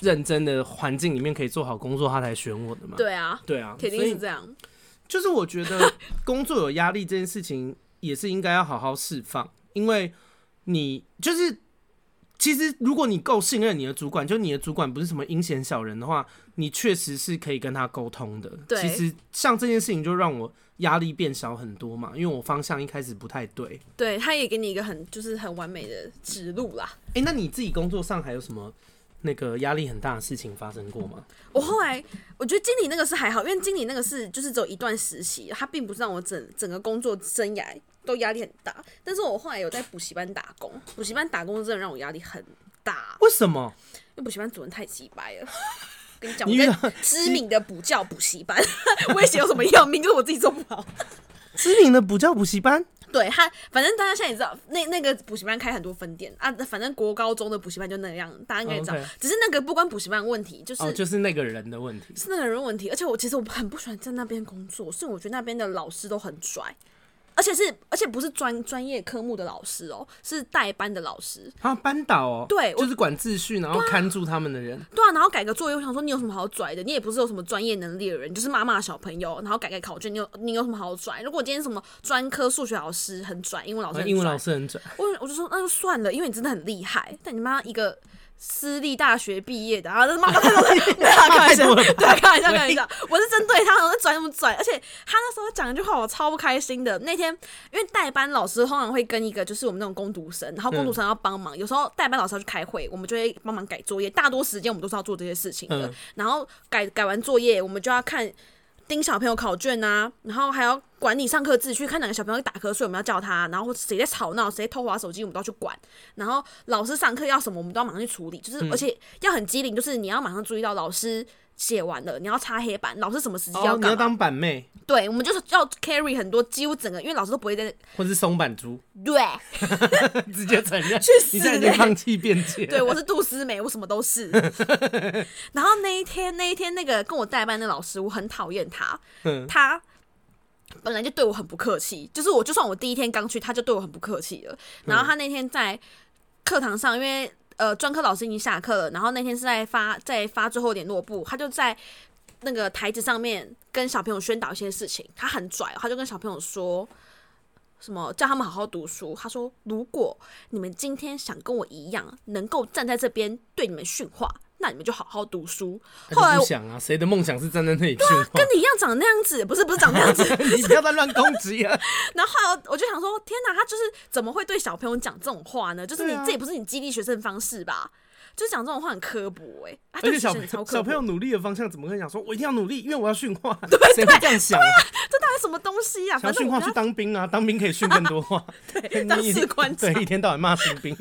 S1: 认真的环境里面可以做好工作，他才选我的嘛。
S2: 对啊，
S1: 对啊，
S2: 肯定是这样。
S1: 就是我觉得工作有压力这件事情，也是应该要好好释放，因为你就是。其实，如果你够信任你的主管，就你的主管不是什么阴险小人的话，你确实是可以跟他沟通的。对，其实像这件事情就让我压力变小很多嘛，因为我方向一开始不太对。
S2: 对，他也给你一个很就是很完美的指路啦。
S1: 哎、欸，那你自己工作上还有什么那个压力很大的事情发生过吗？
S2: 我后来我觉得经理那个是还好，因为经理那个是就是只有一段实习，他并不是让我整整个工作生涯。都压力很大，但是我后来有在补习班打工，补习班打工真的让我压力很大。
S1: 为什么？
S2: 因为补习班主任太鸡掰了。跟你讲，我跟知名的补教补习班，威胁有什么要命就是我自己做不好。
S1: 知名的补教补习班，
S2: 对他，反正大家现在也知道，那那个补习班开很多分店啊，反正国高中的补习班就那样，大家应该知道。Oh, okay. 只是那个不关补习班问题，就是、
S1: oh, 就是那个人的问题，
S2: 是那个人问题。而且我其实我很不喜欢在那边工作，所以我觉得那边的老师都很拽。而且是，而且不是专专业科目的老师哦、喔，是带班的老师。
S1: 啊，班导哦、喔。
S2: 对，
S1: 就是管秩序，然后看住他们的人。
S2: 对啊，然后改个作业，我想说你有什么好拽的？你也不是有什么专业能力的人，就是骂骂小朋友，然后改改考卷，你有你有什么好拽？如果今天什么专科数学老师很拽，英文老师
S1: 英文老师很拽，
S2: 我我就说那就算了，因为你真的很厉害。但你妈一个。私立大学毕业的啊，这妈妈太多 了，没有开玩笑，对，开玩笑，开玩笑，我是针对他，我是拽那么拽，而且他那时候讲一句话，我超不开心的。那天因为代班老师通常会跟一个就是我们那种工读生，然后工读生要帮忙，有时候代班老师要去开会，我们就会帮忙改作业，大多时间我们都是要做这些事情的。然后改改完作业，我们就要看。盯小朋友考卷啊，然后还要管你上课秩序，看哪个小朋友打瞌睡，我们要叫他，然后谁在吵闹，谁偷滑手机，我们都要去管。然后老师上课要什么，我们都要马上去处理，就是、嗯、而且要很机灵，就是你要马上注意到老师。写完了，你要擦黑板，老师什么时机要干？
S1: 你要当板妹。
S2: 对，我们就是要 carry 很多，几乎整个，因为老师都不会在，
S1: 或是松板猪。
S2: 对，
S1: 直接承认。
S2: 去死！你现在
S1: 放弃辩解。
S2: 对，我是杜思美，我什么都是。然后那一天，那一天那个跟我代班的老师，我很讨厌他。他本来就对我很不客气，就是我就算我第一天刚去，他就对我很不客气了。然后他那天在课堂上，因为。呃，专科老师已经下课了，然后那天是在发在发最后一点落布，他就在那个台子上面跟小朋友宣导一些事情，他很拽，他就跟小朋友说什么叫他们好好读书，他说如果你们今天想跟我一样，能够站在这边对你们训话。那你们就好好读书。后来我
S1: 想啊，谁的梦想是站在那里？
S2: 对啊，跟你一样长那样子，不是不是长那样子，
S1: 你不要再乱攻击啊。
S2: 然后后来我就想说，天哪，他就是怎么会对小朋友讲这种话呢？就是你、啊、这也不是你激励学生的方式吧？就是讲这种话很刻薄哎、欸，
S1: 而且小小朋友努力的方向怎么会想说，我一定要努力，因为我要训话？
S2: 对，
S1: 谁会这样想、啊？
S2: 这到底什么东西呀、啊？
S1: 想训话去当兵啊，当兵可以训更多话。
S2: 对，当士官，
S1: 对，一天到晚骂士兵，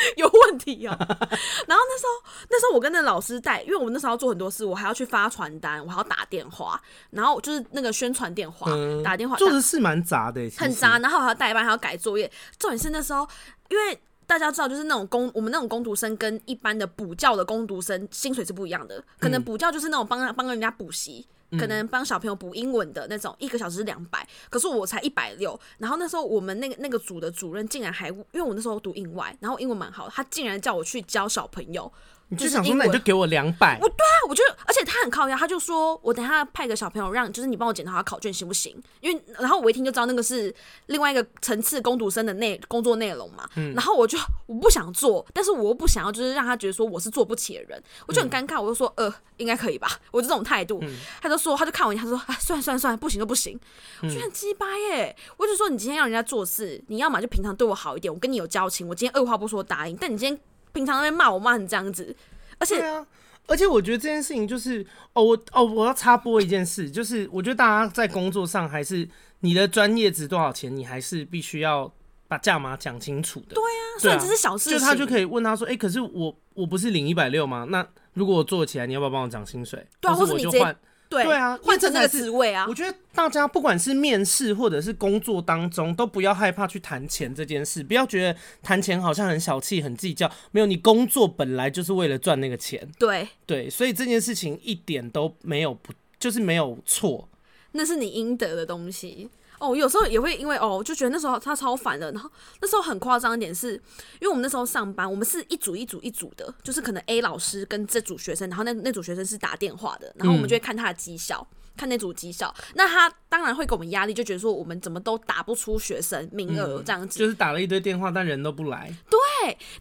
S2: 有问题啊。然后那时候，那时候我跟那老师带，因为我们那时候要做很多事，我还要去发传单，我还要打电话，然后就是那个宣传电话，嗯、打电话
S1: 做的事蛮杂的，
S2: 很杂。然后还要代班，还要改作业。重点是那时候，因为。大家知道，就是那种工，我们那种工读生跟一般的补教的工读生薪水是不一样的。可能补教就是那种帮帮人家补习，可能帮小朋友补英文的那种，一个小时是两百，可是我才一百六。然后那时候我们那个那个组的主任竟然还，因为我那时候读英外，然后英文蛮好，他竟然叫我去教小朋友。
S1: 你就想说，那你就给我两百。
S2: 我对啊，我就，而且他很靠压，他就说我等下派个小朋友让，就是你帮我检查他考卷行不行？因为然后我一听就知道那个是另外一个层次攻读生的内工作内容嘛。嗯。然后我就我不想做，但是我又不想要，就是让他觉得说我是做不起的人，我就很尴尬。我就说呃，应该可以吧？我就这种态度。嗯。他就说，他就看我一下，他说哎，算了算了算了，不行就不行。我觉得很鸡巴耶。我就说你今天让人家做事，你要么就平常对我好一点，我跟你有交情，我今天二话不说答应。但你今天平常那边骂我骂成这样子。而且，
S1: 啊，而且我觉得这件事情就是，哦，我哦，我要插播一件事，就是我觉得大家在工作上还是你的专业值多少钱，你还是必须要把价码讲清楚的。
S2: 对啊，虽然只是小事情，
S1: 就他就可以问他说，哎、欸，可是我我不是领一百六吗？那如果我做起来，你要不要帮我涨薪水？
S2: 对啊，
S1: 或者我就换。
S2: 对，
S1: 对啊，
S2: 换成那个职位啊！
S1: 我觉得大家不管是面试或者是工作当中，都不要害怕去谈钱这件事，不要觉得谈钱好像很小气、很计较。没有，你工作本来就是为了赚那个钱。
S2: 对
S1: 对，所以这件事情一点都没有不，就是没有错。
S2: 那是你应得的东西。哦，有时候也会因为哦，就觉得那时候他超烦的。然后那时候很夸张一点是，因为我们那时候上班，我们是一组一组一组的，就是可能 A 老师跟这组学生，然后那那组学生是打电话的，然后我们就会看他的绩效。嗯看那组绩效，那他当然会给我们压力，就觉得说我们怎么都打不出学生名额这样子，
S1: 嗯，就是打了一堆电话，但人都不来。
S2: 对，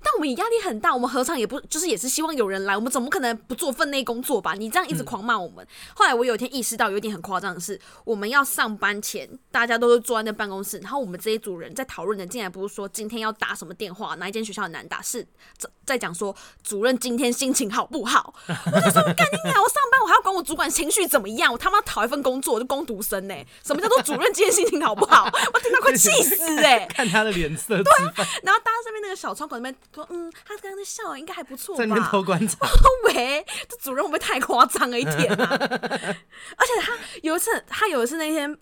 S2: 但我们也压力很大，我们何尝也不就是也是希望有人来，我们怎么可能不做分内工作吧？你这样一直狂骂我们，嗯。后来我有一天意识到有一点很夸张的是，我们要上班前，大家都是坐在那办公室，然后我们这一组人在讨论的，竟然不是说今天要打什么电话，哪一间学校很难打，是在讲说主任今天心情好不好？我就说干你娘！我上班我还要管我主管情绪怎么样？我他妈。讨一份工作，我就攻读生呢、欸？什么叫做主任今天心情好不好？我听到快气死哎、欸！
S1: 看他的脸色。
S2: 对啊，然后搭上面那个小窗口那边说，嗯，他刚刚在笑，应该还不错吧？
S1: 在那边偷观察。
S2: 喂，这主任会不会太夸张了一点啊？而且他有一次，他有一次那天，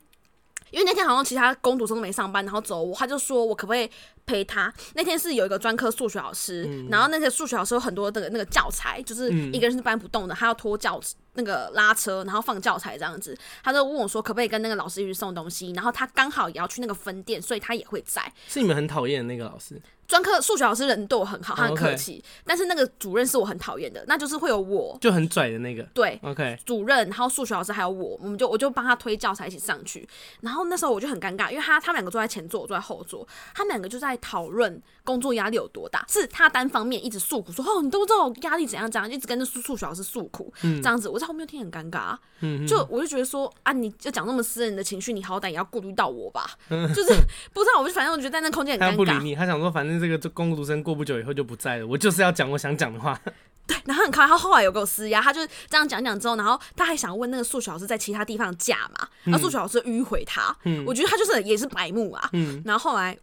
S2: 因为那天好像其他工读生都没上班，然后走我，他就说我可不可以陪他？那天是有一个专科数学老师，嗯、然后那些数学老师有很多的那个教材，就是一个人是搬不动的，他要拖教。那个拉车，然后放教材这样子，他就问我说，可不可以跟那个老师一起送东西？然后他刚好也要去那个分店，所以他也会在。
S1: 是你们很讨厌的那个老师？
S2: 专科数学老师人对我很好，他很客气。Oh. 但是那个主任是我很讨厌的，那就是会有我
S1: 就很拽的那个。
S2: 对
S1: ，OK。主
S2: 任，然后数学老师还有我，我们就我就帮他推教材一起上去。然后那时候我就很尴尬，因为他他们两个坐在前座，我坐在后座，他们两个就在讨论工作压力有多大，是他单方面一直诉苦说哦，你都不知道我压力怎样怎样，一直跟着数数学老师诉苦，嗯，这样子，我在后面听很尴尬，嗯，就我就觉得说啊，你就讲那么私人的情绪，你好歹也要顾虑到我吧，嗯，就是不知道，我就反正我觉得在那空间很尴尬。
S1: 他不理你，他想说反正这个工读生。过不久以后就不在了，我就是要讲我想讲的话。
S2: 对，然后很可爱，他后来有给我施压，他就这样讲讲之后，然后他还想问那个数学老师在其他地方假嘛，然后数学老师迂回他，嗯，我觉得他就是也是白目啊，嗯，然后后来。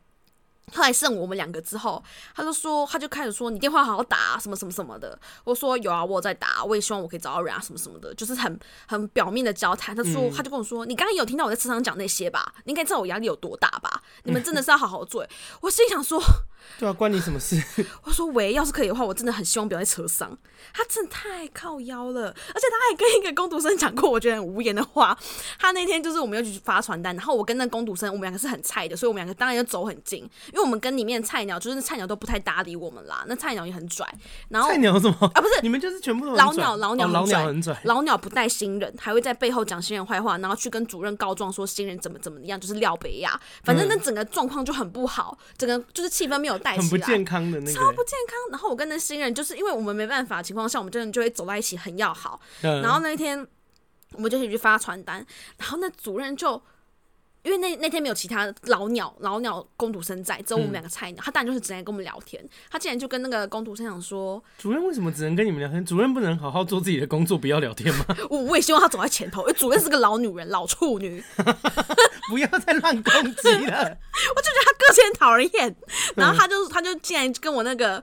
S2: 后来剩我们两个之后，他就说，他就开始说，你电话好好打啊，什么什么什么的。我说有啊，我有在打，我也希望我可以找到人啊，什么什么的，就是很很表面的交谈。他说，嗯、他就跟我说，你刚刚有听到我在车上讲那些吧？你应该知道我压力有多大吧？你们真的是要好好做。我心里想说，
S1: 对啊，关你什么事？
S2: 我说喂，要是可以的话，我真的很希望不要在车上。他真的太靠腰了，而且他还跟一个工读生讲过我觉得很无言的话。他那天就是我们要去发传单，然后我跟那工读生，我们两个是很菜的，所以我们两个当然要走很近，因为我们跟里面菜鸟，就是那菜鸟都不太搭理我们啦。那菜鸟也很拽，然后
S1: 菜鸟什么啊？
S2: 不是
S1: 你们就是全部都
S2: 老鸟，老鸟，
S1: 老鸟很拽，
S2: 老鸟不带新人，还会在背后讲新人坏话，然后去跟主任告状说新人怎么怎么样，就是廖北亚。反正那整个状况就很不好，整个就是气氛没有带起来，
S1: 很不健康的那个，
S2: 超不健康。然后我跟那新人就是因为我们没办法的情况下，我们真的就会走在一起很要好。然后那一天我们就一起去发传单，然后那主任就。因为那那天没有其他老鸟老鸟工读生在，只有我们两个菜鸟，嗯，他当然就是只能跟我们聊天。他竟然就跟那个工读生讲说：“
S1: 主任为什么只能跟你们聊天？主任不能好好做自己的工作，不要聊天吗？”
S2: 我我也希望他走在前头，因为主任是个老女人，老处女，
S1: 不要再乱攻击了。
S2: 我就觉得他个性很讨人厌，然后他就他就竟然跟我那个。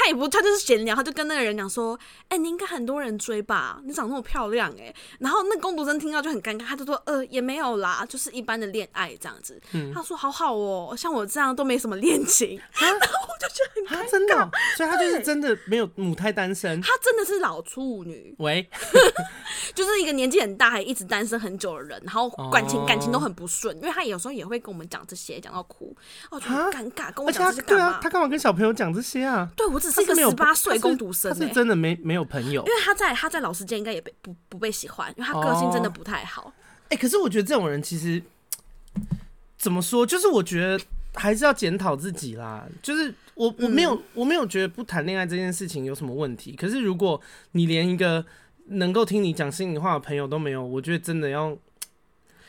S2: 他也不，他就是闲聊，他就跟那个人讲说：“哎、欸，你应该很多人追吧？你长那么漂亮、欸，哎。”然后那工读生听到就很尴尬，他就说：“呃，也没有啦，就是一般的恋爱这样子。嗯”他说：“好好哦，像我这样都没什么恋情。啊” 然后我就觉得很尴尬，
S1: 真的、哦，所以他就是真的没有母胎单身，
S2: 他真的是老处女。
S1: 喂，
S2: 就是一个年纪很大还一直单身很久的人，然后感情、哦、感情都很不顺，因为他有时候也会跟我们讲这些，讲到哭，哦，就很尴尬，跟我讲这些干嘛？
S1: 他干嘛跟小朋友讲这些啊？
S2: 对我只是一个十八岁工读生、欸，
S1: 他是真的没没有朋友，
S2: 因为他在他在老师间应该也被不不被喜欢，因为他个性真的不太好。
S1: 哎、哦欸，可是我觉得这种人其实怎么说，就是我觉得还是要检讨自己啦。就是我我没有、嗯、我没有觉得不谈恋爱这件事情有什么问题，可是如果你连一个能够听你讲心里话的朋友都没有，我觉得真的要。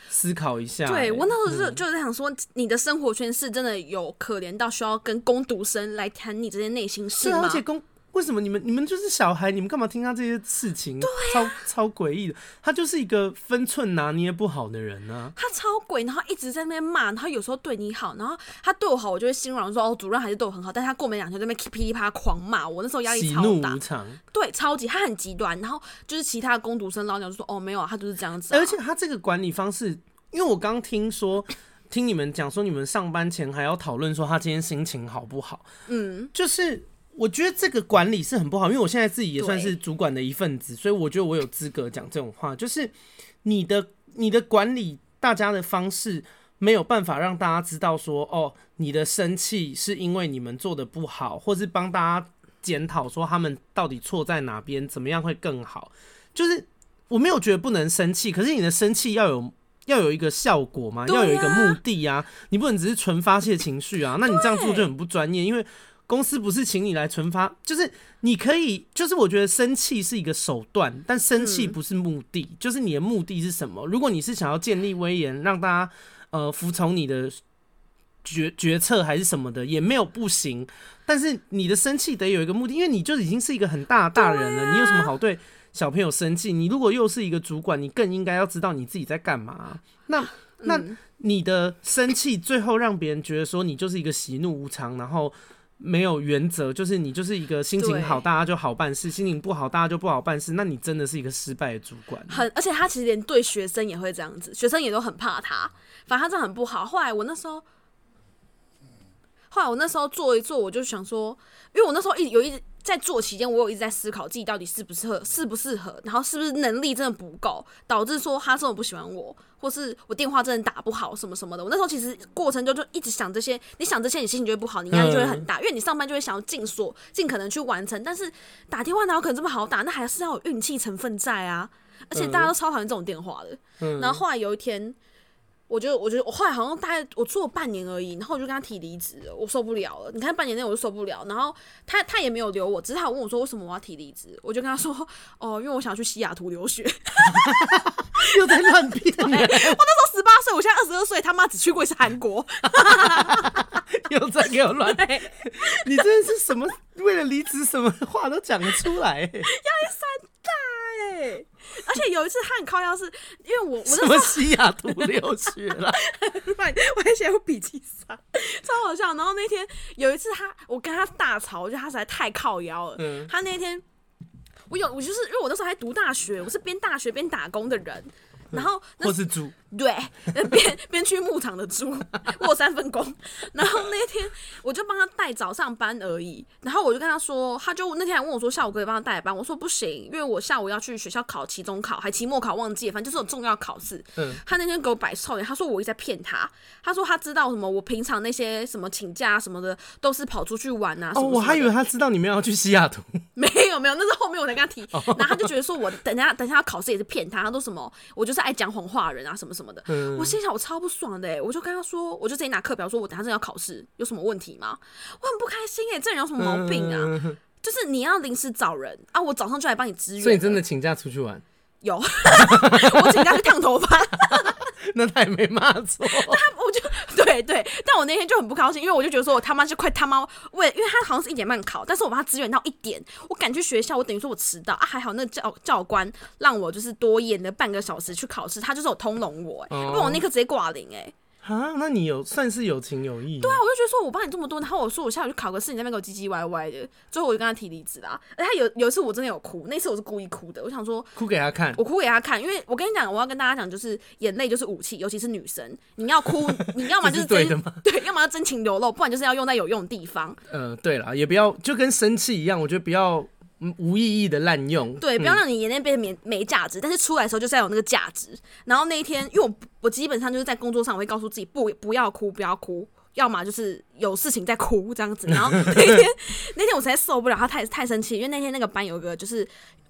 S1: 思考一下、欸，
S2: 对我那时候就就是想说，你的生活圈是真的有可怜到需要跟工读生来谈你这些内心事吗？
S1: 而且工为什么你们你们就是小孩，你们干嘛听他这些事情？对、啊，超超诡异的。他就是一个分寸拿捏不好的人呢、啊。
S2: 他超鬼，然后一直在那边骂，然后有时候对你好，然后他对我好，我就会心软说哦，主任还是对我很好。但他过没两天，在那边噼里啪啦狂骂我，那时候压力超大。对，超级他很极端。然后就是其他的工读生老鸟就说哦，没有，他就是这样子、啊。
S1: 而且他这个管理方式。因为我刚听说，听你们讲说，你们上班前还要讨论说他今天心情好不好？嗯，就是我觉得这个管理是很不好，因为我现在自己也算是主管的一份子，所以我觉得我有资格讲这种话。就是你的你的管理大家的方式没有办法让大家知道说，哦，你的生气是因为你们做的不好，或是帮大家检讨说他们到底错在哪边，怎么样会更好。就是我没有觉得不能生气，可是你的生气要有。要有一个效果嘛，要有一个目的啊，你不能只是纯发泄情绪啊，那你这样做就很不专业，因为公司不是请你来存发，就是你可以，就是我觉得生气是一个手段，但生气不是目的，就是你的目的是什么？如果你是想要建立威严，让大家呃服从你的决决策还是什么的，也没有不行，但是你的生气得有一个目的，因为你就已经是一个很大的大人了，你有什么好对小朋友生气，你如果又是一个主管，你更应该要知道你自己在干嘛。那那你的生气最后让别人觉得说你就是一个喜怒无常，然后没有原则，就是你就是一个心情好大家就好办事，心情不好大家就不好办事。那你真的是一个失败的主管。
S2: 很，而且他其实连对学生也会这样子，学生也都很怕他。反正他这样很不好。后来我那时候，后来我那时候做一做，我就想说，因为我那时候一有一。在做期间，我有一直在思考自己到底适不适合，适不适合，然后是不是能力真的不够，导致说他这么不喜欢我，或是我电话真的打不好什么什么的。我那时候其实过程中就一直想这些，你想这些，你心情就会不好，你压力就会很大，因为你上班就会想要尽所尽可能去完成，但是打电话哪有可能这么好打？那还是要有运气成分在啊，而且大家都超讨厌这种电话的。然后后来有一天。我觉得，我觉得我后来好像大概我做了半年而已，然后我就跟他提离职了，我受不了了。你看半年内我就受不了，然后他他也没有留我，只是他问我说为什么我要提离职，我就跟他说哦，因为我想要去西雅图留学。
S1: 又在乱编。我那
S2: 时候十八岁，我现在二十二岁，他妈只去过一次韩国。
S1: 又在给我乱。你真的是什么为了离职什么话都讲得出来，压力
S2: 山大哎。而且有一次他很靠腰，是因为我我
S1: 什么西雅图留学了，
S2: 我还写有笔记上，超好笑。然后那天有一次他，我跟他大吵，我觉得他实在太靠腰了。嗯、他那天我有我就是因为我那时候还读大学，我是边大学边打工的人。然后
S1: 或是猪，
S2: 对，边边去牧场的猪，我三份工。然后那天我就帮他带早上班而已。然后我就跟他说，他就那天还问我说，下午可以帮他带班。我说不行，因为我下午要去学校考期中考，还期末考，忘记，反正就是有重要考试。嗯。他那天给我摆臭脸，他说我一直在骗他。他说他知道什么，我平常那些什么请假什么的，都是跑出去玩啊。哦，
S1: 我还以为他知道你们要去西雅图。
S2: 没有没有，那是后面我才跟他提。然后他就觉得说我等下等下要考试也是骗他。他说什么，我就是。爱讲谎话人啊，什么什么的，嗯、我心想我超不爽的哎，我就跟他说，我就自己拿课表说，我等下真的要考试，有什么问题吗？我很不开心哎，这人有什么毛病啊？嗯、就是你要临时找人啊，我早上就来帮你支援。
S1: 所以你真的请假出去玩？
S2: 有，我请假去烫头发。
S1: 那他也没骂错，
S2: 他我就对对，但我那天就很不高兴，因为我就觉得说我他妈就快他妈为，因为他好像是一点半考，但是我把他支援到一点，我赶去学校，我等于说我迟到啊，还好那个教教官让我就是多延了半个小时去考试，他就是有通融我，哎、哦，不然我那刻直接挂零哎，
S1: 啊，那你有算是有情有义？
S2: 对啊，我就觉得说我帮你这么多，然后我说我下午去考个试，你在那边给我唧唧歪歪的，最后我就跟他提离职啦。而他有有一次我真的有哭，那次我是故意哭的，我想说
S1: 哭给他看，
S2: 我哭给他看，因为我跟你讲，我要跟大家讲，就是眼泪就是武器，尤其是女生，你要哭，你要么 就是真
S1: 是对，
S2: 对，要么要真情流露，不然就是要用在有用的地方。
S1: 嗯、呃，对了，也不要就跟生气一样，我觉得不要。无意义的滥用，
S2: 对，不要让你眼泪变得没没价值，但是出来的时候就是要有那个价值。然后那一天，因为我我基本上就是在工作上，我会告诉自己不不要哭，不要哭，要么就是有事情在哭这样子。然后那天 那天我实在受不了，他太太生气，因为那天那个班有一个就是。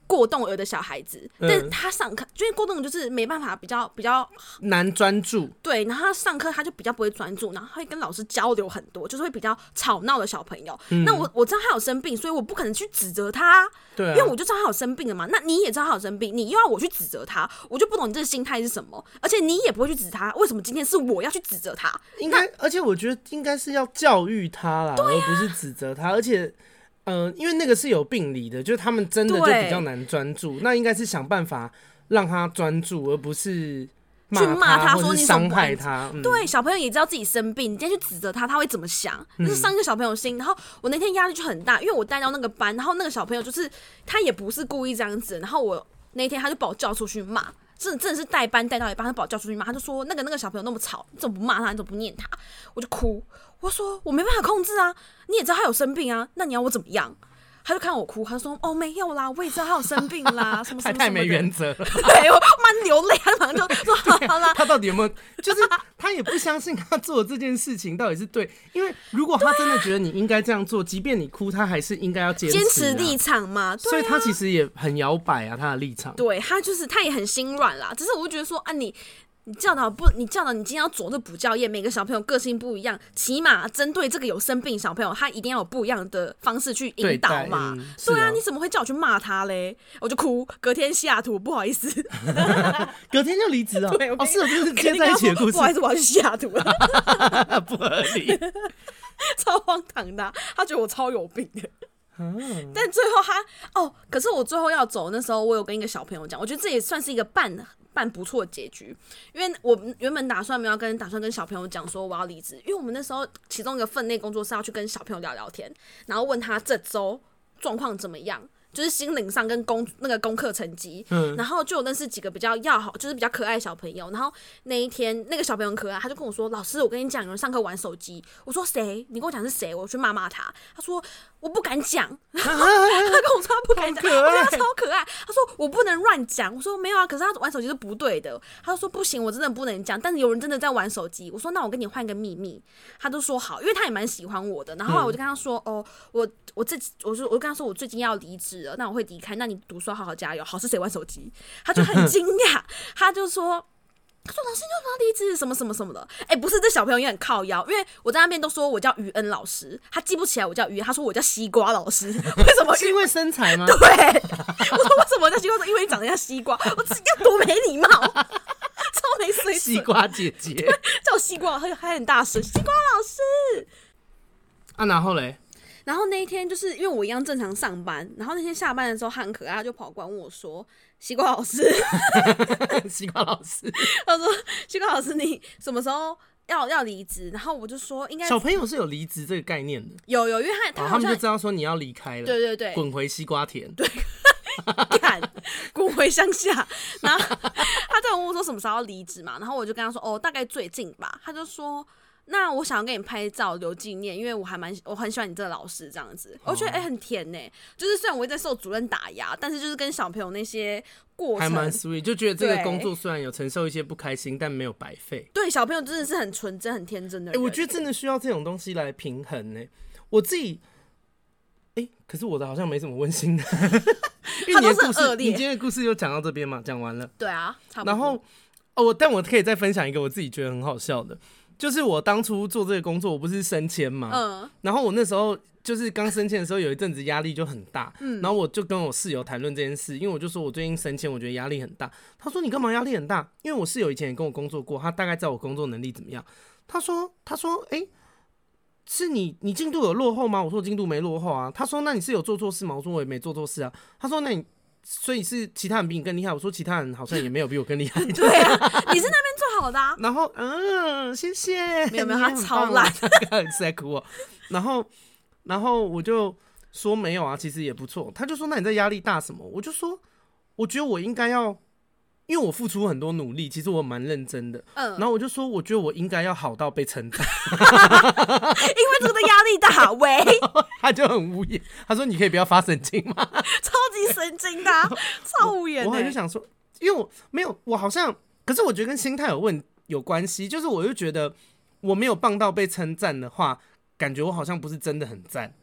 S2: 过动儿的小孩子，但是他上课，因为过动就是没办法，比较比较
S1: 难专注。
S2: 对，然后他上课他就比较不会专注，然后会跟老师交流很多，就是会比较吵闹的小朋友。嗯、那我我知道他有生病，所以我不可能去指责他。对、啊，因为我就知道他有生病了嘛。那你也知道他有生病，你又要我去指责他，我就不懂你这个心态是什么。而且你也不会去指责他，为什么今天是我要去指责他？
S1: 应该，而且我觉得应该是要教育他啦，啊、而不是指责他，而且。嗯、呃，因为那个是有病理的，就是他们真的就比较难专注，那应该是想办法让他专注，而不是去骂他，说你伤害他。嗯、
S2: 对，小朋友也知道自己生病，你今天去指责他，他会怎么想？就是伤一个小朋友心。然后我那天压力就很大，因为我带到那个班，然后那个小朋友就是他也不是故意这样子，然后我那天他就把我叫出去骂，真的真的是带班带到一半，他把我叫出去嘛，他就说那个那个小朋友那么吵，你怎么不骂他？你怎么不念他？我就哭。我说我没办法控制啊，你也知道他有生病啊，那你要我怎么样？他就看我哭，他说哦没有啦，我也知道他有生病啦，什么
S1: 太，太没原则了，
S2: 对，我慢流泪，他马上就说 好，好啦。
S1: 他到底有没有？就是他也不相信他做的这件事情到底是对，因为如果他真的觉得你应该这样做，即便你哭，他还是应该要坚持、
S2: 立场嘛。
S1: 所以他其实也很摇摆啊，他的立场。
S2: 对他就是他也很心软啦，只是我就觉得说啊你。你教导不？你教导你今天要走这补教业，每个小朋友个性不一样，起码针对这个有生病小朋友，他一定要有不一样的方式去引导嘛。对，嗯、对啊，你怎么会叫我去骂他嘞？我就哭，隔天西雅图，不好意思，
S1: 隔天就离职了。对，我哦，是，就是接在一起的故事。
S2: 不好意思，我要去西雅图了，
S1: 不合理，
S2: 超荒唐的，他觉得我超有病的。但最后他哦，可是我最后要走那时候，我有跟一个小朋友讲，我觉得这也算是一个半。算不错结局，因为我原本打算没有跟打算跟小朋友讲说我要离职，因为我们那时候其中一个分内工作是要去跟小朋友聊聊天，然后问他这周状况怎么样。就是心灵上跟功那个功课成绩，嗯，然后就有认识几个比较要好，就是比较可爱的小朋友。然后那一天那个小朋友很可爱，他就跟我说：“老师，我跟你讲，有人上课玩手机。”我说：“谁？你跟我讲是谁？我去骂骂他。”他说：“我不敢讲。”他跟我说他不敢讲，我觉得他超可爱。他说：“我不能乱讲。”我说：“没有啊，可是他玩手机是不对的。”他就说：“不行，我真的不能讲。”但是有人真的在玩手机。我说：“那我跟你换个秘密。”他就说：“好。”因为他也蛮喜欢我的。然后后来我就跟他说：“哦，我我这我就我就跟他说我最近要离职了，那我会离开。”那你读书好好加油。好，是谁玩手机？他就很惊讶，他就说：“他说老师，你要不要离职？什么什么什么的？”哎、欸，不是，这小朋友也很靠腰，因为我在那边都说我叫于恩老师，他记不起来我叫于，他说我叫西瓜老师。为什么？
S1: 是因为身材吗？
S2: 对，我说为什么叫西瓜？因为你长得像西瓜。我自己要多没礼貌，超没水准。
S1: 西瓜姐姐
S2: 叫西瓜，还还很大声，西瓜老师。
S1: 啊，然后嘞？
S2: 然后那一天就是因为我一样正常上班，然后那天下班的时候，他很可爱，他就跑过来问我说：“西瓜老师，
S1: 西瓜老师，
S2: 他说西瓜老师，你什么时候要要离职？”然后我就说：“应该
S1: 小朋友是有离职这个概念的，
S2: 有有，因为他他、
S1: 哦、他们就知道说你要离开了，
S2: 对对对，
S1: 滚回西瓜田，
S2: 对，看滚回乡下。然后他在问我说什么时候要离职嘛？然后我就跟他说：“哦，大概最近吧。”他就说。那我想要给你拍照留纪念，因为我还蛮我很喜欢你这个老师这样子，我觉得哎、欸、很甜呢、欸。就是虽然我一直在受主任打压，但是就是跟小朋友那些过程
S1: 还蛮 sweet，就觉得这个工作虽然有承受一些不开心，但没有白费。
S2: 对，小朋友真的是很纯真、很天真的。哎、欸，
S1: 我觉得真的需要这种东西来平衡呢、欸。我自己，哎、欸，可是我的好像没什么温馨的，因为你的故事，你今天的故事就讲到这边嘛，讲完了。
S2: 对啊，
S1: 然后哦，但我可以再分享一个我自己觉得很好笑的。就是我当初做这个工作，我不是升迁嘛，嗯，然后我那时候就是刚升迁的时候，有一阵子压力就很大，嗯，然后我就跟我室友谈论这件事，因为我就说我最近升迁，我觉得压力很大。他说你干嘛压力很大？因为我室友以前也跟我工作过，他大概知道我工作能力怎么样。他说他说哎、欸，是你你进度有落后吗？我说我进度没落后啊。他说那你是有做错事吗？我说我也没做错事啊。他说那你所以是其他人比你更厉害。我说其他人好像也没有比我更厉害。
S2: 对啊，你是那边做好的啊。
S1: 然后嗯，谢谢。
S2: 没有没有，他超烂，
S1: 他很在哭喔。然后然后我就说没有啊，其实也不错。他就说那你在压力大什么？我就说我觉得我应该要。因为我付出很多努力，其实我蛮认真的。嗯，然后我就说，我觉得我应该要好到被称赞，
S2: 因为这个的压力大。喂，
S1: 他就很无言，他说：“你可以不要发神经吗？”
S2: 超级神经的，超无言。
S1: 我好像想说，因为我没有，我好像，可是我觉得跟心态有问有关系。就是我就觉得我没有棒到被称赞的话，感觉我好像不是真的很赞。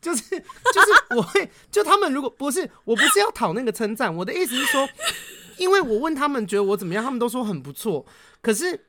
S1: 就是就是我会就他们如果不是我不是要讨那个称赞，我的意思是说，因为我问他们觉得我怎么样，他们都说很不错，可是。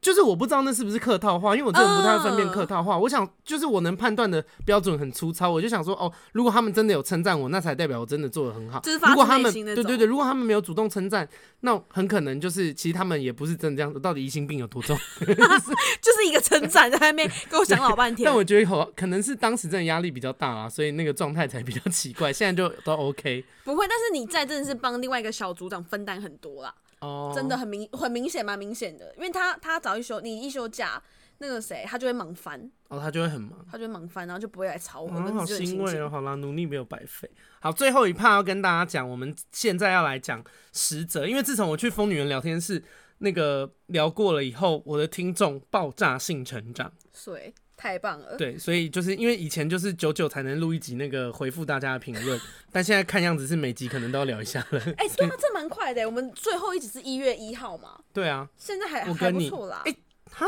S1: 就是我不知道那是不是客套话，因为我真的不太会分辨客套话。Uh, 我想，就是我能判断的标准很粗糙，我就想说，哦，如果他们真的有称赞我，那才代表我真的做的很好。如果他们对对对，如果他们没有主动称赞，那很可能就是其实他们也不是真的这样子。到底疑心病有多重？
S2: 就是一个称赞在那边 给我想老半天。
S1: 但我觉得可能是当时真的压力比较大啊，所以那个状态才比较奇怪。现在就都 OK。
S2: 不会，但是你在真的是帮另外一个小组长分担很多啦。哦，真的很明很明显，蛮明显的，因为他他早一休，你一休假，那个谁他就会忙翻，
S1: 哦，他就会很忙，
S2: 他就会忙翻，然后就不会来吵我们。
S1: 好欣慰哦，好啦，努力没有白费。好，最后一趴要跟大家讲，我们现在要来讲实则，因为自从我去疯女人聊天室那个聊过了以后，我的听众爆炸性成长，
S2: 对。太棒了，
S1: 对，所以就是因为以前就是久久才能录一集那个回复大家的评论，但现在看样子是每集可能都要聊一下了。
S2: 哎、欸，对啊，这蛮快的，我们最后一集是一月一号嘛？
S1: 对啊，
S2: 现在还
S1: 我跟你
S2: 还不错啦。
S1: 哎、欸，哈，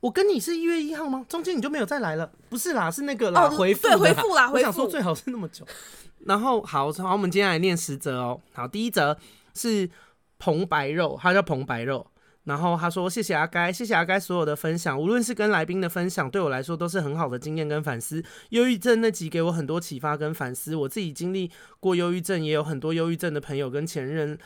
S1: 我跟你是一月一号吗？中间你就没有再来了？不是啦，是那个啦，哦、回复
S2: 对回复啦，
S1: 我想说最好是那么久。然后好好，我们接下来念十则哦。好，第一则是彭白肉，他叫彭白肉。然后他说：“谢谢阿该，谢谢阿该所有的分享，无论是跟来宾的分享，对我来说都是很好的经验跟反思。忧郁症那集给我很多启发跟反思。我自己经历过忧郁症，也有很多忧郁症的朋友跟前任，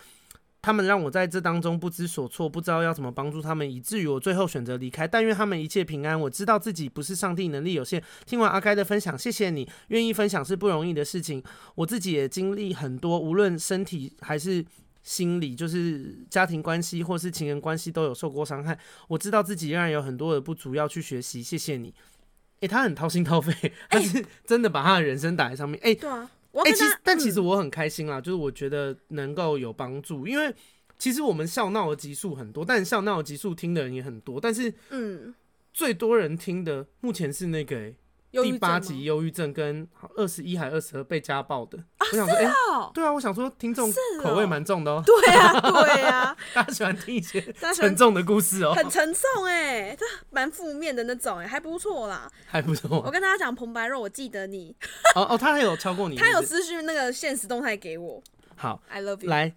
S1: 他们让我在这当中不知所措，不知道要怎么帮助他们，以至于我最后选择离开。但愿他们一切平安。我知道自己不是上帝，能力有限。听完阿该的分享，谢谢你，愿意分享是不容易的事情。我自己也经历很多，无论身体还是。”心理就是家庭关系或是情人关系都有受过伤害，我知道自己仍然有很多的不足要去学习。谢谢你，哎、欸，他很掏心掏肺，他是真的把他的人生打在上面。哎、欸，对啊，哎、欸，其实但其实我很开心啦，嗯、就是我觉得能够有帮助，因为其实我们笑闹的集数很多，但笑闹的集数听的人也很多，但是嗯，最多人听的目前是那个、欸。第八集忧郁症跟二十一还二十二被家暴的，啊、我想说，哎、欸，对啊，我想说听众口味蛮重的哦、喔，
S2: 对啊，对啊，
S1: 大家喜欢听一些 沉重的故事哦、喔，
S2: 很沉重哎、欸，这蛮负面的那种哎、欸，还不错啦，
S1: 还不错。
S2: 我跟大家讲彭白肉，我记得你，
S1: 哦哦，他还有超过你 是是，
S2: 他有私讯那个现实动态给我，
S1: 好
S2: ，I love you，
S1: 来。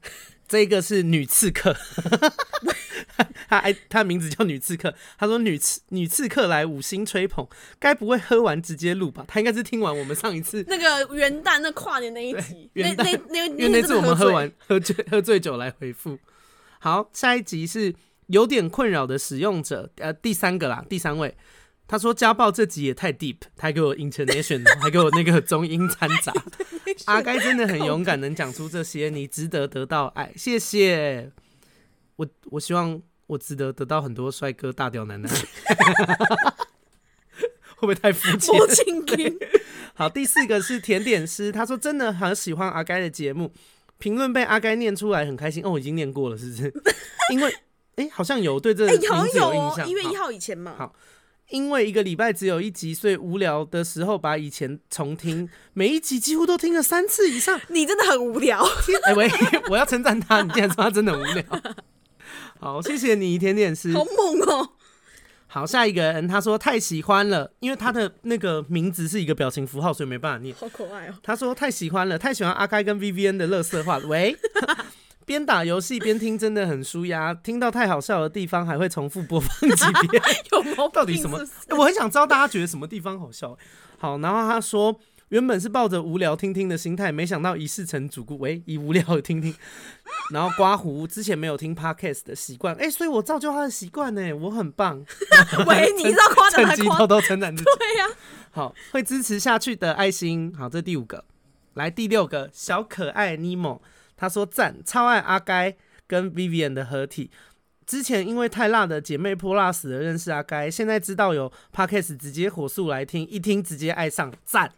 S1: 这个是女刺客，他哎，他名字叫女刺客。他说女刺女刺客来五星吹捧，该不会喝完直接录吧？他应该是听完我们上一次
S2: 那个元旦那跨年那一集，元旦那那
S1: 因为那次我们喝完喝醉喝醉酒来回复。好，下一集是有点困扰的使用者，呃，第三个啦，第三位。他说家暴这集也太 deep，他还给我 intonation，还给我那个中英掺杂。阿该真的很勇敢，能讲出这些，你值得得到爱，谢谢。我我希望我值得得到很多帅哥大屌男男，会不会太肤浅？好，第四个是甜点师，他说真的很喜欢阿该的节目，评论被阿该念出来很开心。哦，我已经念过了，是不是？因为哎、欸，好像有对这个有印象。
S2: 一、欸、月一号以前嘛。
S1: 好。因为一个礼拜只有一集，所以无聊的时候把以前重听，每一集几乎都听了三次以上。
S2: 你真的很无聊。
S1: 哎、欸、喂，我要称赞他，你竟然说他真的无聊。好，谢谢你，甜点师。
S2: 好猛哦！
S1: 好，下一个人他说太喜欢了，因为他的那个名字是一个表情符号，所以没办法念。
S2: 好可爱哦。
S1: 他说太喜欢了，太喜欢阿开跟 VVN 的乐色话。喂。边打游戏边听真的很舒压，听到太好笑的地方还会重复播放几遍。有毛病到底什么？欸，我很想知道大家觉得什么地方好笑。好，然后他说原本是抱着无聊听听的心态，没想到一试成主顾。喂，以无聊的听听，然后刮胡之前没有听 podcast 的习惯，哎、欸，所以我造就他的习惯呢，我很棒。
S2: 喂，你知道夸奖他，
S1: 趁机偷偷称赞自己。
S2: 对呀、啊，
S1: 好，会支持下去的爱心。好，这第五个。来第六个小可爱尼莫，他说赞，超爱阿该跟 Vivian 的合体。之前因为太辣的姐妹泼辣死而认识阿该，现在知道有 Podcast 直接火速来听，一听直接爱上，赞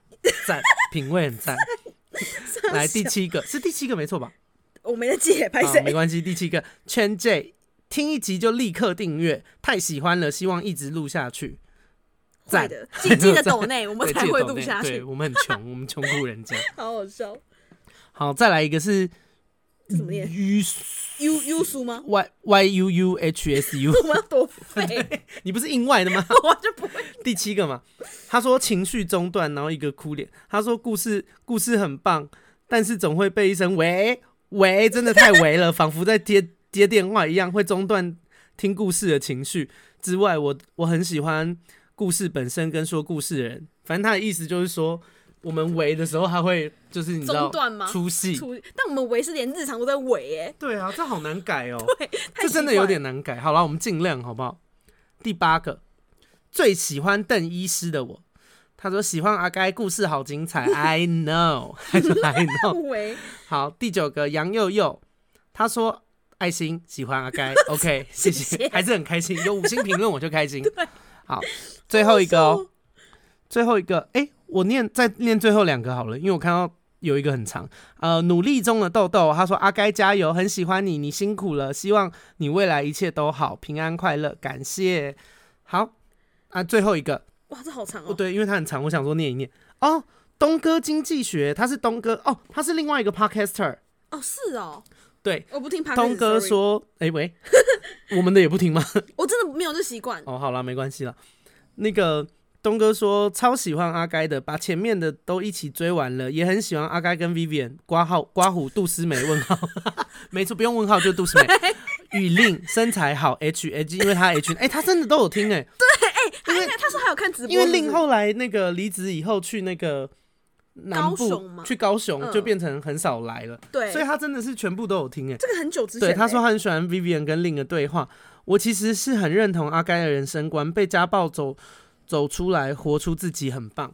S1: 赞，品味很赞。来第七个是第七个没错吧？
S2: 我没得解，拍谁？
S1: 没关系，第七个圈 J 听一集就立刻订阅，太喜欢了，希望一直录下去。
S2: 赞的，记记得抖内，我们才 会录下去。
S1: 对，我们很穷，我们穷苦人家。
S2: 好好笑。
S1: 好，再来一个是
S2: 怎么念
S1: ？U
S2: U U 苏吗
S1: ？Y Y U U H S U。
S2: 我要多废？
S1: 你不是印外的吗？
S2: 我就不会。
S1: 第七个嘛，他说情绪中断，然后一个哭脸。他说故事故事很棒，但是总会被一声喂喂，真的太喂了，仿佛在接接电话一样，会中断听故事的情绪。之外，我我很喜欢故事本身跟说故事的人。反正他的意思就是说。我们围的时候，他会就是你知道出戏，
S2: 但我们围是连日常都在围哎。
S1: 对啊，这好难改哦。
S2: 对，
S1: 这真的有点难改。好了，我们尽量好不好？第八个，最喜欢邓医师的我，他说喜欢阿该故事好精彩。I know，还是 I know。好，第九个杨佑佑，他说爱心喜欢阿该。OK，谢谢，还是很开心，有五星评论我就开心。好，最后一个哦，最后一个，哎。我念再念最后两个好了，因为我看到有一个很长，呃，努力中的豆豆，他说阿该加油，很喜欢你，你辛苦了，希望你未来一切都好，平安快乐，感谢。好，啊，最后一个，
S2: 哇，这好长哦。
S1: 哦，对，因为它很长，我想说念一念。哦，东哥经济学，他是东哥，哦，他是另外一个 podcaster。
S2: 哦，是哦。
S1: 对，
S2: 我不听 podcast。
S1: 东哥说，哎喂，我们的也不听吗？
S2: 我真的没有这习惯。
S1: 哦，好了，没关系了，那个。东哥说超喜欢阿该的，把前面的都一起追完了，也很喜欢阿该跟 Vivian 刮号刮胡杜思美问号，没错，不用问号就杜思美。雨令身材好 H H，因为他 H，哎、欸，他真的都有听哎、欸。
S2: 对，哎、欸，因为他说还有看直播是是，
S1: 因为令后来那个离职以后去那个南部
S2: 高雄
S1: 去高雄，就变成很少来了。对、嗯，所以他真的是全部都有听哎、欸。
S2: 这个很久之前、欸，
S1: 对，他说他很喜欢 Vivian 跟令的对话。我其实是很认同阿该的人生观，被家暴走。走出来，活出自己，很棒。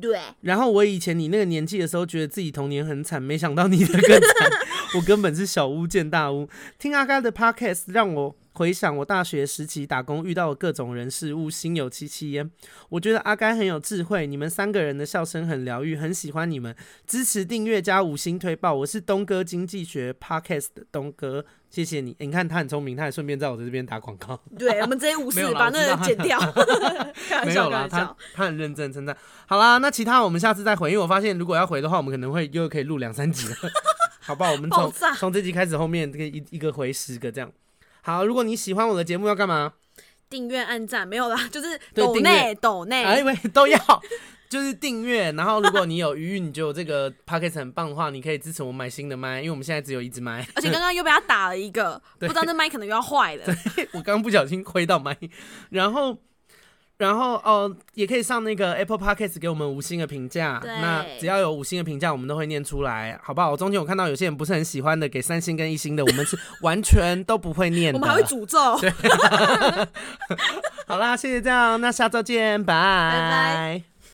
S2: 对。
S1: 然后我以前你那个年纪的时候，觉得自己童年很惨，没想到你的更惨。我根本是小巫见大巫。听阿该的 podcast 让我回想我大学时期打工遇到的各种人事物，心有戚戚焉。我觉得阿该很有智慧，你们三个人的笑声很疗愈，很喜欢你们。支持订阅加五星推爆。我是东哥经济学 podcast 的东哥。谢谢你，欸、你看他很聪明，他还顺便在我这边打广告。
S2: 对，我们直接无视把那个剪掉。
S1: 没有啦，他他很认真称赞。好啦，那其他我们下次再回，因为我发现如果要回的话，我们可能会又可以录两三集了，好不好？我们从从这集开始，后面这个一一个回十个这样。好，如果你喜欢我的节目，要干嘛？
S2: 订阅、按赞，没有啦，就是抖内抖内，
S1: 哎喂，都要。就是订阅，然后如果你有余裕，你觉得这个 podcast 很棒的话，你可以支持我买新的麦，因为我们现在只有一支麦，
S2: 而且刚刚又被他打了一个，不知道那麦可能又要坏了。
S1: 我刚刚不小心挥到麦，然后，然后哦，也可以上那个 Apple Podcast 给我们五星的评价，那只要有五星的评价，我们都会念出来，好不好？我中间我看到有些人不是很喜欢的，给三星跟一星的，我们是完全都不会念的，
S2: 我们还会诅咒。
S1: 对，好啦，谢谢这样，那下周见，拜拜。